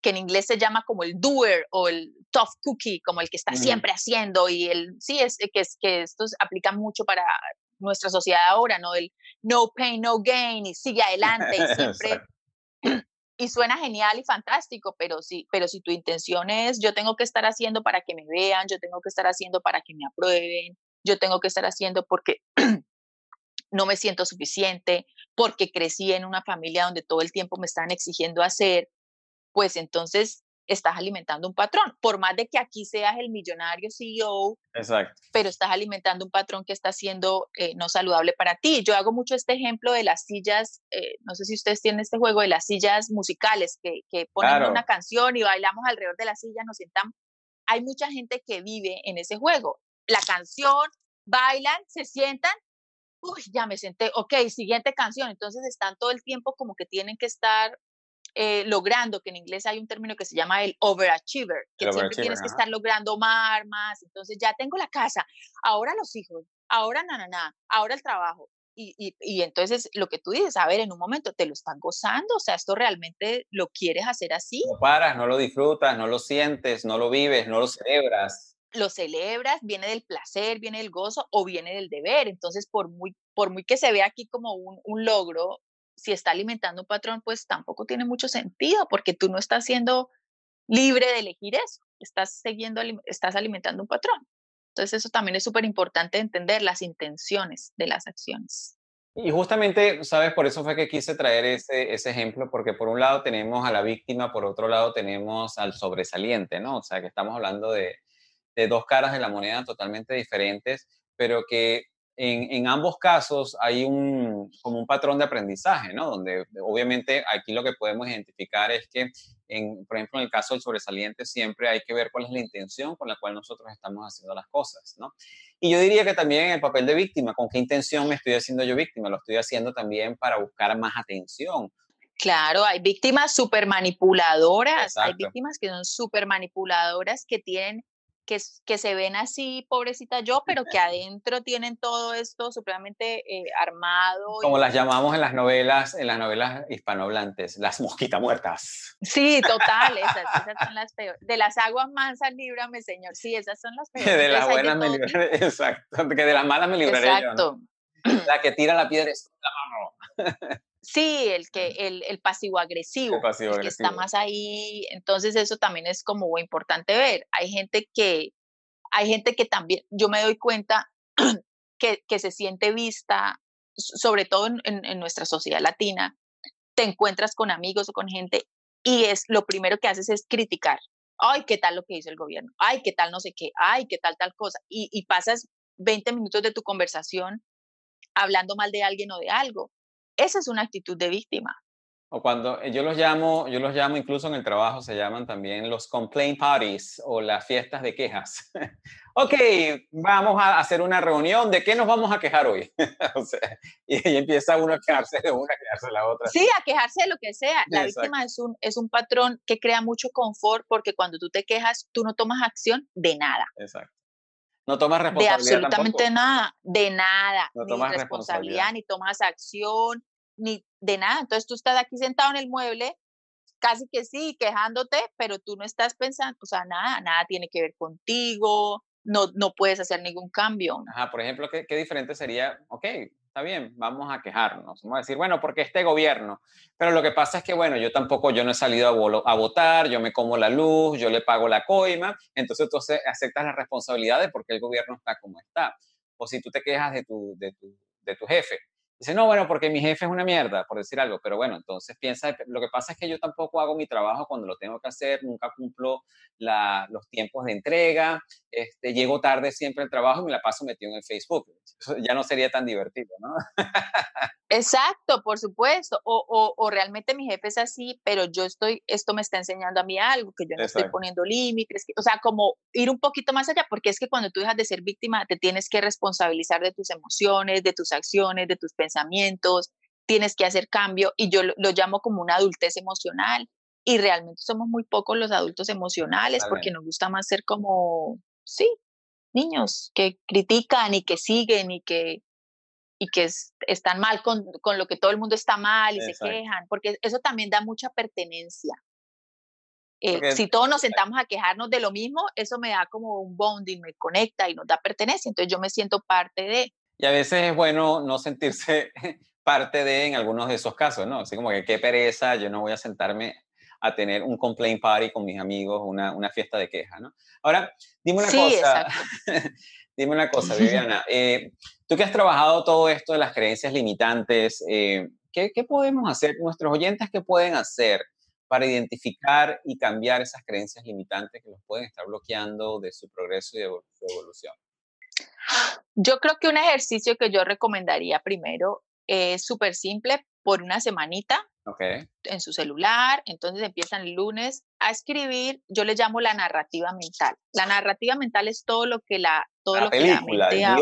que en inglés se llama como el doer o el tough cookie, como el que está siempre haciendo y el, sí, es que, es que esto aplica mucho para nuestra sociedad ahora, ¿no? El no pain, no gain y sigue adelante y siempre y suena genial y fantástico, pero sí, pero si tu intención es yo tengo que estar haciendo para que me vean, yo tengo que estar haciendo para que me aprueben, yo tengo que estar haciendo porque no me siento suficiente, porque crecí en una familia donde todo el tiempo me están exigiendo hacer, pues entonces estás alimentando un patrón. Por más de que aquí seas el millonario CEO, Exacto. pero estás alimentando un patrón que está siendo eh, no saludable para ti. Yo hago mucho este ejemplo de las sillas, eh, no sé si ustedes tienen este juego de las sillas musicales, que, que ponen una canción y bailamos alrededor de la silla, nos sentamos. Hay mucha gente que vive en ese juego. La canción, bailan, se sientan, uy, ya me senté, ok, siguiente canción. Entonces están todo el tiempo como que tienen que estar eh, logrando, que en inglés hay un término que se llama el overachiever, que siempre tienes que estar logrando más, más, entonces ya tengo la casa, ahora los hijos, ahora na, na, na ahora el trabajo. Y, y, y, entonces lo que tú dices, a ver, en un momento te lo están gozando, o sea, esto realmente lo quieres hacer así. No paras, no lo disfrutas, no lo sientes, no lo vives, no lo celebras. Lo celebras, viene del placer, viene del gozo o viene del deber. Entonces, por muy, por muy que se vea aquí como un, un logro, si está alimentando un patrón, pues tampoco tiene mucho sentido porque tú no estás siendo libre de elegir eso, estás, siguiendo, estás alimentando un patrón. Entonces eso también es súper importante entender las intenciones de las acciones. Y justamente, ¿sabes? Por eso fue que quise traer ese, ese ejemplo, porque por un lado tenemos a la víctima, por otro lado tenemos al sobresaliente, ¿no? O sea, que estamos hablando de, de dos caras de la moneda totalmente diferentes, pero que en, ambos casos hay un, como un patrón de aprendizaje, ¿no? Donde obviamente aquí lo que podemos identificar es que, en, por ejemplo, en el caso del sobresaliente, siempre hay que ver cuál es la intención con la cual nosotros estamos haciendo las cosas, ¿no? Y yo diría que también el papel de víctima, ¿con qué intención me estoy haciendo yo víctima? Lo estoy haciendo también para buscar más atención. Claro, hay víctimas súper manipuladoras, hay víctimas que son súper manipuladoras que tienen que, que, se ven así, pobrecita yo, pero que adentro tienen todo esto supremamente eh, armado. Como las llamamos en las novelas, en las novelas hispanohablantes, las mosquitas muertas. Sí, total, esas, son las peores. De las aguas mansas, líbrame, señor. Sí, esas son las peores. De las buenas me libraré, exacto. Que de las malas me libraré exacto. La que tira la piedra es la mano. Sí, el que el, el pasivo agresivo, el, que está más ahí. Entonces eso también es como importante ver. Hay gente que hay gente que también yo me doy cuenta que, que se siente vista, sobre todo en, en, nuestra sociedad latina. Te encuentras con amigos o con gente y es lo primero que haces es criticar. Ay, qué tal lo que hizo el gobierno. Ay, qué tal no sé qué. Ay, qué tal tal cosa. Y, y pasas 20 minutos de tu conversación hablando mal de alguien o de algo esa es una actitud de víctima. O cuando eh, yo los llamo, yo los llamo incluso en el trabajo, se llaman también los complaint parties o las fiestas de quejas. ok, vamos a hacer una reunión, ¿de qué nos vamos a quejar hoy? y, ahí empieza uno a quejarse de una, a quejarse de la otra. Sí, a quejarse de lo que sea. La víctima es un, es un patrón que crea mucho confort porque cuando tú te quejas, tú no tomas acción de nada. Exacto. No tomas responsabilidad. De absolutamente nada, de nada. No ni tomas responsabilidad, ni tomas acción, ni de nada. Entonces tú estás aquí sentado en el mueble, casi que sí, quejándote, pero tú no estás pensando, o sea, nada, nada tiene que ver contigo, no, no puedes hacer ningún cambio. Ajá, por ejemplo, ¿qué, qué diferente sería, ok, está bien, vamos a quejarnos, vamos a decir, bueno, porque este gobierno, pero lo que pasa es que, bueno, yo tampoco, yo no he salido a, votar, yo me como la luz, yo le pago la coima, entonces tú aceptas las responsabilidades porque el gobierno está como está. O si tú te quejas de tu, de tu, de tu jefe, Dice, no, bueno, porque mi jefe es una mierda, por decir algo, pero bueno, entonces piensa, lo que pasa es que yo tampoco hago mi trabajo cuando lo tengo que hacer, nunca cumplo los tiempos de entrega, este, llego tarde siempre al trabajo y me la paso metido en el Facebook. ya no sería tan divertido, ¿no? Exacto, por supuesto. O, o, realmente mi jefe es así, pero yo estoy, esto me está enseñando a mí algo, que yo no estoy poniendo límites, o sea, como ir un poquito más allá, porque es que cuando tú dejas de ser víctima, te tienes que responsabilizar de tus emociones, de tus acciones, de tus pensamientos, tienes que hacer cambio y yo lo, llamo como una adultez emocional y realmente somos muy pocos los adultos emocionales porque nos gusta más ser como, sí, niños que critican y que siguen y que, y que están mal con, con, lo que todo el mundo está mal y se quejan, porque eso también da mucha pertenencia. Eh, si todos nos sentamos a quejarnos de lo mismo, eso me da como un bonding, me conecta y nos da pertenencia, entonces yo me siento parte de. Y a veces es bueno no sentirse parte de en algunos de esos casos, ¿no? Así como que qué pereza, yo no voy a sentarme a tener un complaint party con mis amigos, una, una fiesta de queja, ¿no? Ahora, dime una cosa, dime una cosa, Viviana, eh, tú que has trabajado todo esto de las creencias limitantes, eh, ¿qué, ¿qué, podemos hacer, nuestros oyentes, qué pueden hacer para identificar y cambiar esas creencias limitantes que los pueden estar bloqueando de su progreso y de su evolución? Yo creo que un ejercicio que yo recomendaría primero es súper simple, por una semanita en su celular, entonces empiezan el lunes a escribir, yo le llamo la narrativa mental. La narrativa mental es todo lo que la, todo lo película, que la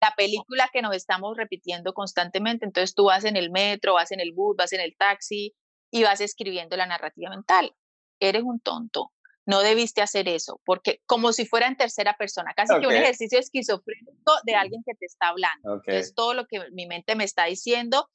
La película que nos estamos repitiendo constantemente, entonces tú vas en el metro, vas en el bus, vas en el taxi y vas escribiendo la narrativa mental. Eres un tonto, no debiste hacer eso, porque como si fuera en tercera persona, casi que un ejercicio esquizofrénico de alguien que te está hablando. Es todo lo que mi mente me está diciendo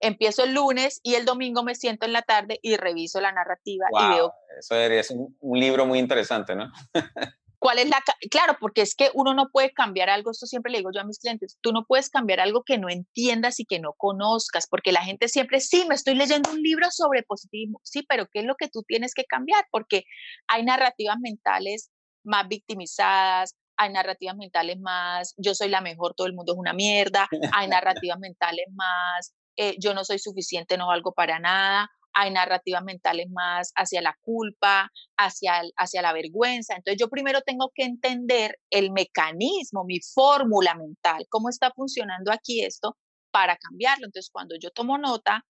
empiezo el lunes y el domingo me siento en la tarde y reviso la narrativa y veo. Eso es un, un libro muy interesante, ¿no? ¿Cuál es la.? Claro, porque es que uno no puede cambiar algo, esto siempre le digo yo a mis clientes, tú no puedes cambiar algo que no entiendas y que no conozcas, porque la gente siempre, sí, me estoy leyendo un libro sobre positivismo, sí, pero ¿qué es lo que tú tienes que cambiar? Porque hay narrativas mentales más victimizadas, hay narrativas mentales más, yo soy la mejor, todo el mundo es una mierda, hay narrativas mentales más, eh, yo no soy suficiente, no valgo para nada. Hay narrativas mentales más hacia la culpa, hacia, hacia la vergüenza. Entonces yo primero tengo que entender el mecanismo, mi fórmula mental, cómo está funcionando aquí esto para cambiarlo. Entonces cuando yo tomo nota,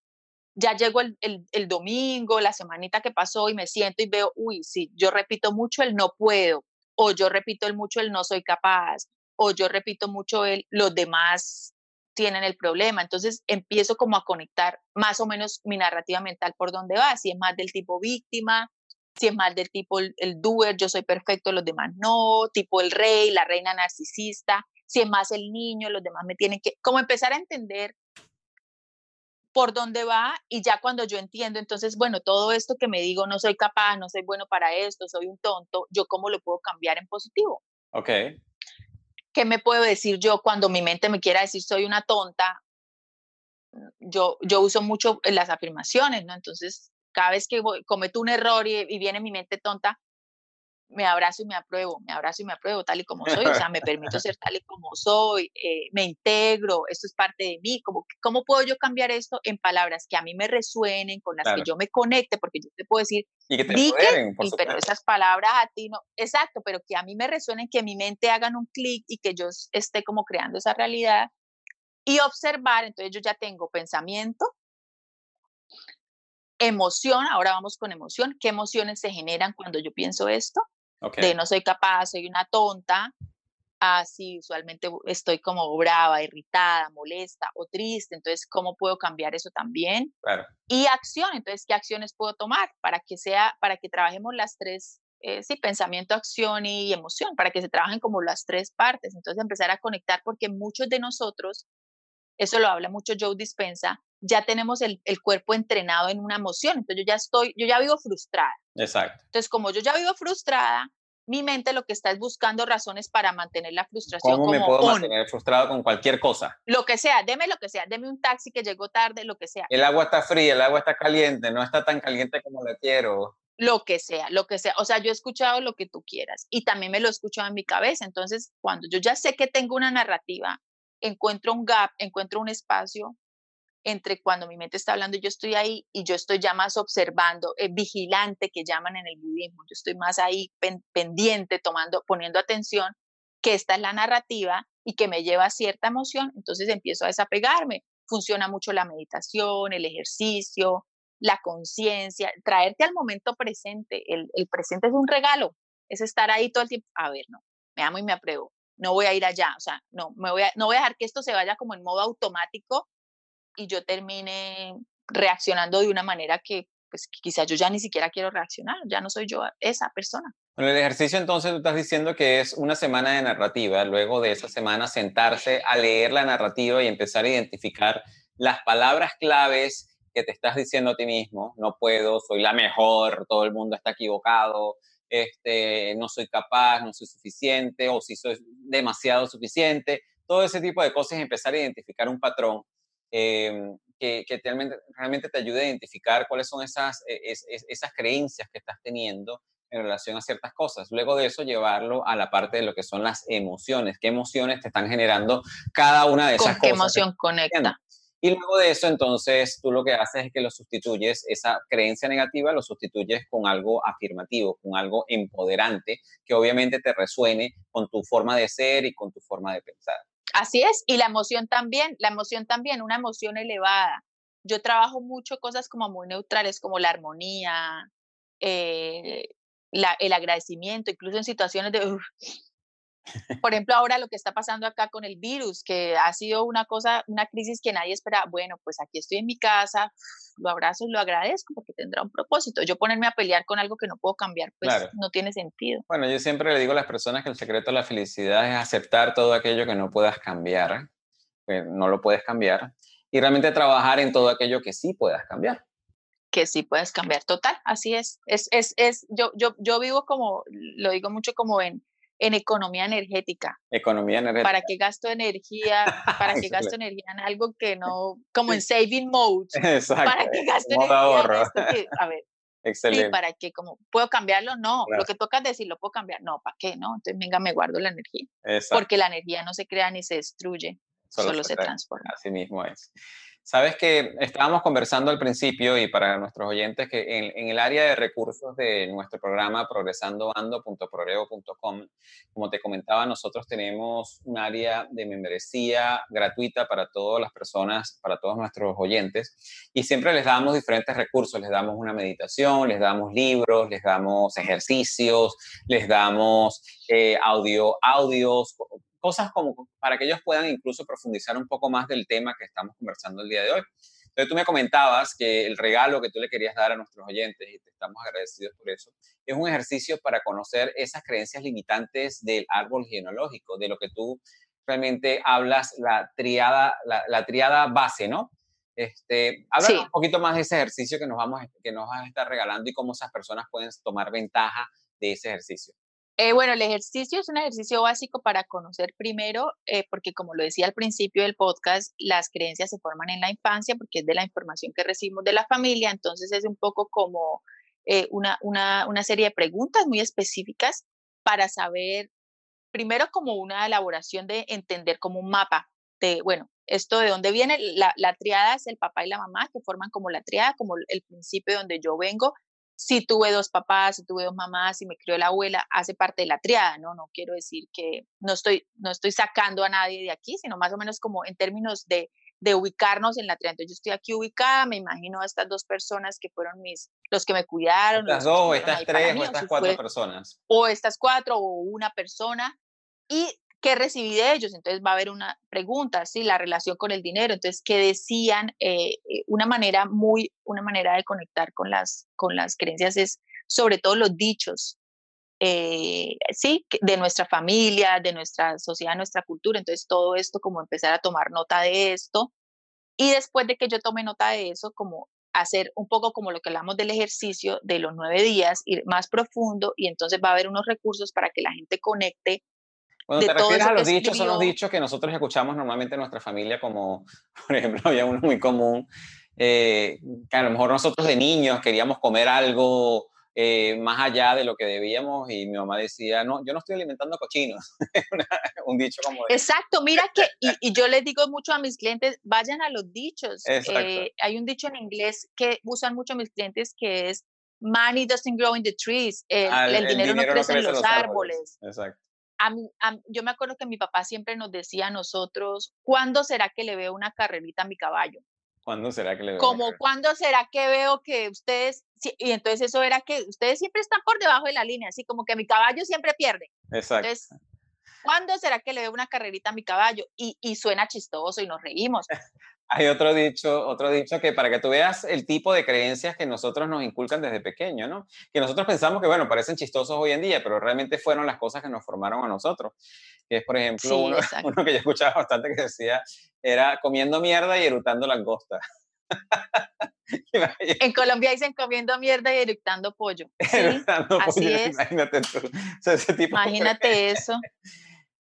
ya llego el, el, domingo, la semanita que pasó y me siento y veo, uy, sí, yo repito mucho el no puedo, o yo repito el mucho el no soy capaz, o yo repito mucho el los demás tienen el problema. Entonces empiezo como a conectar más o menos mi narrativa mental por dónde va, si es más del tipo víctima, si es más del tipo el, el doer, yo soy perfecto, los demás no, tipo el rey, la reina narcisista, si es más el niño, los demás me tienen que, como empezar a entender por dónde va y ya cuando yo entiendo, entonces, bueno, todo esto que me digo, no soy capaz, no soy bueno para esto, soy un tonto, yo cómo lo puedo cambiar en positivo. Ok. ¿Qué me puedo decir yo cuando mi mente me quiera decir soy una tonta? Yo, yo uso mucho las afirmaciones, ¿no? Entonces, cada vez que cometo un error y viene mi mente tonta, me abrazo y me apruebo, me abrazo y me apruebo tal y como soy, o sea, me permito ser tal y como soy, eh, me integro, esto es parte de mí, como, ¿cómo puedo yo cambiar esto en palabras que a mí me resuenen, con las que yo me conecte? Porque yo te puedo decir, y que te pero esas palabras a ti no, exacto, pero que a mí me resuenen, que mi mente hagan un clic y que yo esté como creando esa realidad y observar, entonces yo ya tengo pensamiento, emoción, ahora vamos con emoción, ¿qué emociones se generan cuando yo pienso esto? De no soy capaz, soy una tonta, así usualmente estoy como brava, irritada, molesta o triste, entonces, ¿cómo puedo cambiar eso también? Y acción, entonces, ¿qué acciones puedo tomar para que sea, para que trabajemos las tres, eh, sí, pensamiento, acción y emoción, para que se trabajen como las tres partes, entonces empezar a conectar porque muchos de nosotros, eso lo habla mucho Joe Dispensa, ya tenemos el, el, cuerpo entrenado en una emoción. Entonces yo ya estoy, yo ya vivo frustrada. Exacto. Entonces como yo ya vivo frustrada, mi mente lo que está es buscando razones para mantener la frustración. ¿Cómo me puedo mantener frustrado con cualquier cosa? Lo que sea, deme lo que sea, deme un taxi que llegó tarde, lo que sea. El agua está fría, el agua está caliente, no está tan caliente como la quiero. Lo que sea, lo que sea. O sea, yo he escuchado lo que tú quieras y también me lo he escuchado en mi cabeza. Entonces, cuando yo ya sé que tengo una narrativa, encuentro un gap, encuentro un espacio entre cuando mi mente está hablando yo estoy ahí y yo estoy ya más observando, eh, vigilante que llaman en el budismo, yo estoy más ahí pendiente, tomando, poniendo atención que esta es la narrativa y que me lleva a cierta emoción, entonces empiezo a desapegarme. Funciona mucho la meditación, el ejercicio, la conciencia, traerte al momento presente. El, el, presente es un regalo, es estar ahí todo el tiempo. A ver, no, me amo y me apruebo. No voy a ir allá, o sea, no, me voy a, no voy a dejar que esto se vaya como en modo automático y yo termine reaccionando de una manera que pues quizás yo ya ni siquiera quiero reaccionar, ya no soy yo esa persona. Bueno, el ejercicio entonces tú estás diciendo que es una semana de narrativa, luego de esa semana sentarse a leer la narrativa y empezar a identificar las palabras claves que te estás diciendo a ti mismo, no puedo, soy la mejor, todo el mundo está equivocado, este, no soy capaz, no soy suficiente o si soy demasiado suficiente, todo ese tipo de cosas, empezar a identificar un patrón Em, que, que realmente, realmente, te ayude a identificar cuáles son esas, e, esas creencias que estás teniendo en relación a ciertas cosas. Luego de eso, llevarlo a la parte de lo que son las emociones. ¿Qué emociones te están generando cada una de esas ¿Con qué emoción conecta? Y luego de eso, entonces, tú lo que haces es que lo sustituyes, esa creencia negativa, lo sustituyes con algo afirmativo, con algo empoderante, que obviamente te resuene con tu forma de ser y con tu forma de pensar. Así es, y la emoción también, la emoción también, una emoción elevada. Yo trabajo mucho cosas como muy neutrales, como la armonía, eh, el agradecimiento, incluso en situaciones de, por ejemplo, ahora lo que está pasando acá con el virus, que ha sido una cosa, una crisis que nadie espera. Bueno, pues aquí estoy en mi casa, lo abrazo y lo agradezco porque tendrá un propósito. Yo ponerme a pelear con algo que no puedo cambiar, pues no tiene sentido. Bueno, yo siempre le digo a las personas que el secreto de la felicidad es aceptar todo aquello que no puedas cambiar, que no lo puedes cambiar, y realmente trabajar en todo aquello que sí puedas cambiar que sí puedes cambiar total, así es. Es, es, es yo, yo, yo vivo como, lo digo mucho como en, en economía energética. Economía energética. ¿Para qué gasto energía? ¿Para qué gasto energía en algo que no, como en saving mode? Exacto. ¿Para qué gasto energía ahorro. en esto que, a ver, Excelente. ¿para qué? Como, ¿Puedo cambiarlo? No. Lo que toca es decir, ¿lo puedo cambiar? No, ¿para qué? No. Entonces, venga, me guardo la energía. Exacto. Porque la energía no se crea ni se destruye, solo, se, se transforma. Así mismo es. Sabes que estábamos conversando al principio y para nuestros oyentes que en, el área de recursos de nuestro programa progresandoando.progreo.com, como te comentaba, nosotros tenemos un área de membresía gratuita para todas las personas, para todos nuestros oyentes y siempre les damos diferentes recursos, les damos una meditación, les damos libros, les damos ejercicios, les damos eh, audio, audios, cosas como para que ellos puedan incluso profundizar un poco más del tema que estamos conversando el día de hoy. Entonces tú me comentabas que el regalo que tú le querías dar a nuestros oyentes, y te estamos agradecidos por eso, es un ejercicio para conocer esas creencias limitantes del árbol genealógico, de lo que tú realmente hablas, la triada, la, triada base, ¿no? Este, habla un poquito más de ese ejercicio que nos, vamos, que nos vas a estar regalando y cómo esas personas pueden tomar ventaja de ese ejercicio. Eh, bueno, el ejercicio es un ejercicio básico para conocer primero, eh, porque como lo decía al principio del podcast, las creencias se forman en la infancia porque es de la información que recibimos de la familia, entonces es un poco como eh, una, una, una serie de preguntas muy específicas para saber, primero como una elaboración de entender como un mapa de, bueno, esto de dónde viene, la, la triada es el papá y la mamá que forman como la triada, como el principio de donde yo vengo, si tuve dos papás, si tuve dos mamás, si me crió la abuela, hace parte de la triada, ¿no? No quiero decir que no estoy, no estoy sacando a nadie de aquí, sino más o menos como en términos de, de ubicarnos en la triada. Entonces yo estoy aquí ubicada, me imagino a estas dos personas que fueron mis, los que me cuidaron. Estas dos, estas tres, o estas cuatro personas. O estas cuatro, o una persona. Y ¿qué recibí de ellos? Entonces va a haber una pregunta, ¿sí? La relación con el dinero. Entonces, ¿qué decían? Eh, eh, una manera muy, una manera de conectar con las, con las creencias es sobre todo los dichos, eh, sí, de nuestra familia, de nuestra sociedad, nuestra cultura. Entonces, todo esto, como empezar a tomar nota de esto. Y después de que yo tome nota de eso, como hacer un poco como lo que hablamos del ejercicio de los nueve días, ir más profundo y entonces va a haber unos recursos para que la gente conecte cuando te refieres a los dichos, son los dichos que nosotros escuchamos normalmente en nuestra familia, como, por ejemplo, había uno muy común, eh, que a lo mejor nosotros de niños queríamos comer algo eh, más allá de lo que debíamos y mi mamá decía, no, yo no estoy alimentando cochinos. un dicho como... Exacto, mira que, y, yo les digo mucho a mis clientes, vayan a los dichos. Eh, hay un dicho en inglés que usan mucho mis clientes que es, money doesn't grow in the trees, el, ah, dinero, no crece, en los, árboles. Exacto yo me acuerdo que mi papá siempre nos decía a nosotros, ¿cuándo será que le veo una carrerita a mi caballo? ¿Cuándo será que le veo? Como, ¿cuándo será que veo que ustedes, y entonces eso era que ustedes siempre están por debajo de la línea, así como que mi caballo siempre pierde. Exacto. Entonces, ¿cuándo será que le veo una carrerita a mi caballo? Y, y suena chistoso y nos reímos. Hay otro dicho, otro dicho que para que tú veas el tipo de creencias que nosotros nos inculcan desde pequeño, ¿no? Que nosotros pensamos que, bueno, parecen chistosos hoy en día, pero realmente fueron las cosas que nos formaron a nosotros. Que es, por ejemplo, uno, uno, que yo escuchaba bastante que decía, era comiendo mierda y erutando langosta. en Colombia dicen comiendo mierda y eructando pollo. así es. Imagínate tú. Imagínate eso.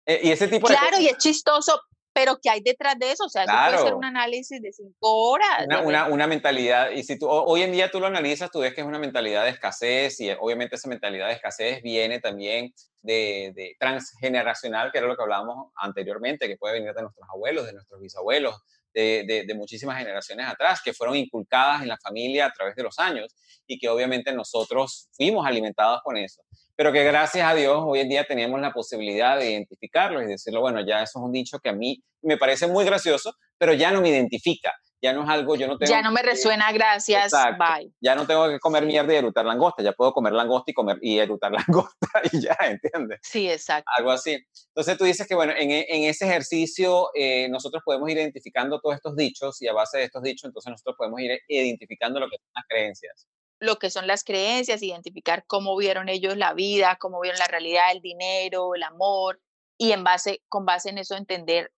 Eh, y ese tipo claro, y es chistoso, pero ¿qué hay detrás de eso? O sea, eso puede ser un análisis de cinco horas. Una, una, mentalidad, y si tú, hoy en día tú lo analizas, tú ves que es una mentalidad de escasez, y obviamente esa mentalidad de escasez viene también de, de transgeneracional, que era lo que hablábamos anteriormente, que puede venir de nuestros abuelos, de nuestros bisabuelos, de, de, de, muchísimas generaciones atrás, que fueron inculcadas en la familia a través de los años y que obviamente nosotros fuimos alimentados con eso pero que gracias a Dios hoy en día tenemos la posibilidad de identificarlo y decirlo, bueno, ya eso es un dicho que a mí me parece muy gracioso, pero ya no me identifica, ya no es algo, yo no tengo... Ya no me resuena, gracias, bye. Ya no tengo que comer mierda y erutar langosta, ya puedo comer langosta y comer y erutar langosta y ya, ¿entiendes? Sí, exacto. Algo así. Entonces tú dices que, bueno, en, en ese ejercicio eh, nosotros podemos ir identificando todos estos dichos y a base de estos dichos, entonces nosotros podemos ir identificando lo que son las creencias lo que son las creencias, identificar cómo vieron ellos la vida, cómo vieron la realidad, el dinero, el amor, y en base, con base en eso entender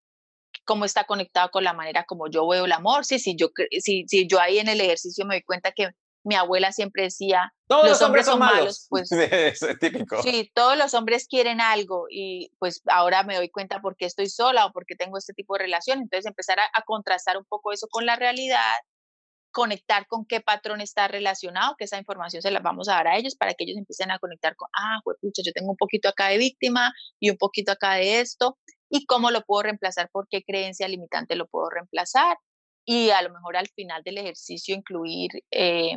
cómo está conectado con la manera como yo veo el amor. Sí, sí, yo, si, si yo ahí en el ejercicio me doy cuenta que mi abuela siempre decía, todos los, hombres, son malos. Pues, Eso es típico. Sí, todos los hombres quieren algo y pues ahora me doy cuenta por qué estoy sola o por qué tengo este tipo de relación. Entonces empezar a, a contrastar un poco eso con la realidad conectar con qué patrón está relacionado, que esa información se la vamos a dar a ellos para que ellos empiecen a conectar con, ah, pucha, yo tengo un poquito acá de víctima y un poquito acá de esto, y cómo lo puedo reemplazar, por qué creencia limitante lo puedo reemplazar. y a lo mejor al final del ejercicio incluir eh,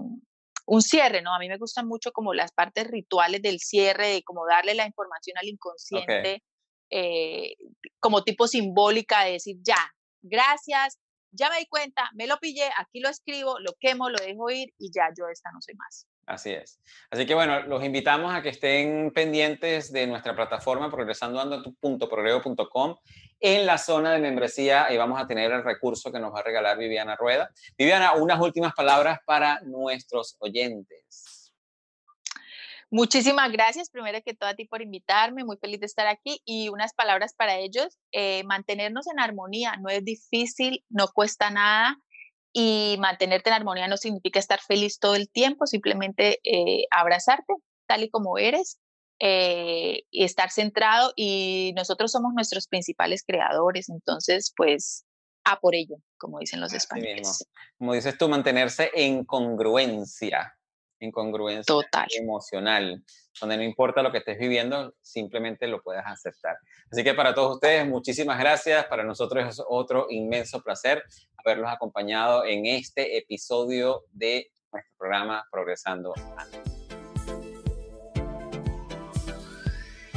un cierre, ¿no? A mí me gustan mucho como las partes rituales del cierre, de como darle la información al inconsciente, eh, como tipo simbólica de decir, ya, gracias, ya me di cuenta, me lo pillé, aquí lo escribo, lo quemo, lo dejo ir y ya yo esta no soy más. Así es. Así que bueno, los invitamos a que estén pendientes de nuestra plataforma progresandoando.progreso.com en la zona de membresía y vamos a tener el recurso que nos va a regalar Viviana Rueda. Viviana, unas últimas palabras para nuestros oyentes. Muchísimas gracias, primero que todo a ti por invitarme, muy feliz de estar aquí y unas palabras para ellos. Eh, mantenernos en armonía no es difícil, no cuesta nada y mantenerte en armonía no significa estar feliz todo el tiempo, simplemente eh, abrazarte tal y como eres eh, y estar centrado y nosotros somos nuestros principales creadores, entonces pues a por ello, como dicen los españoles. Como dices tú, mantenerse en congruencia incongruencia Total. emocional, donde no importa lo que estés viviendo, simplemente lo puedes aceptar. Así que para todos ustedes, muchísimas gracias. Para nosotros es otro inmenso placer haberlos acompañado en este episodio de nuestro programa Progresando.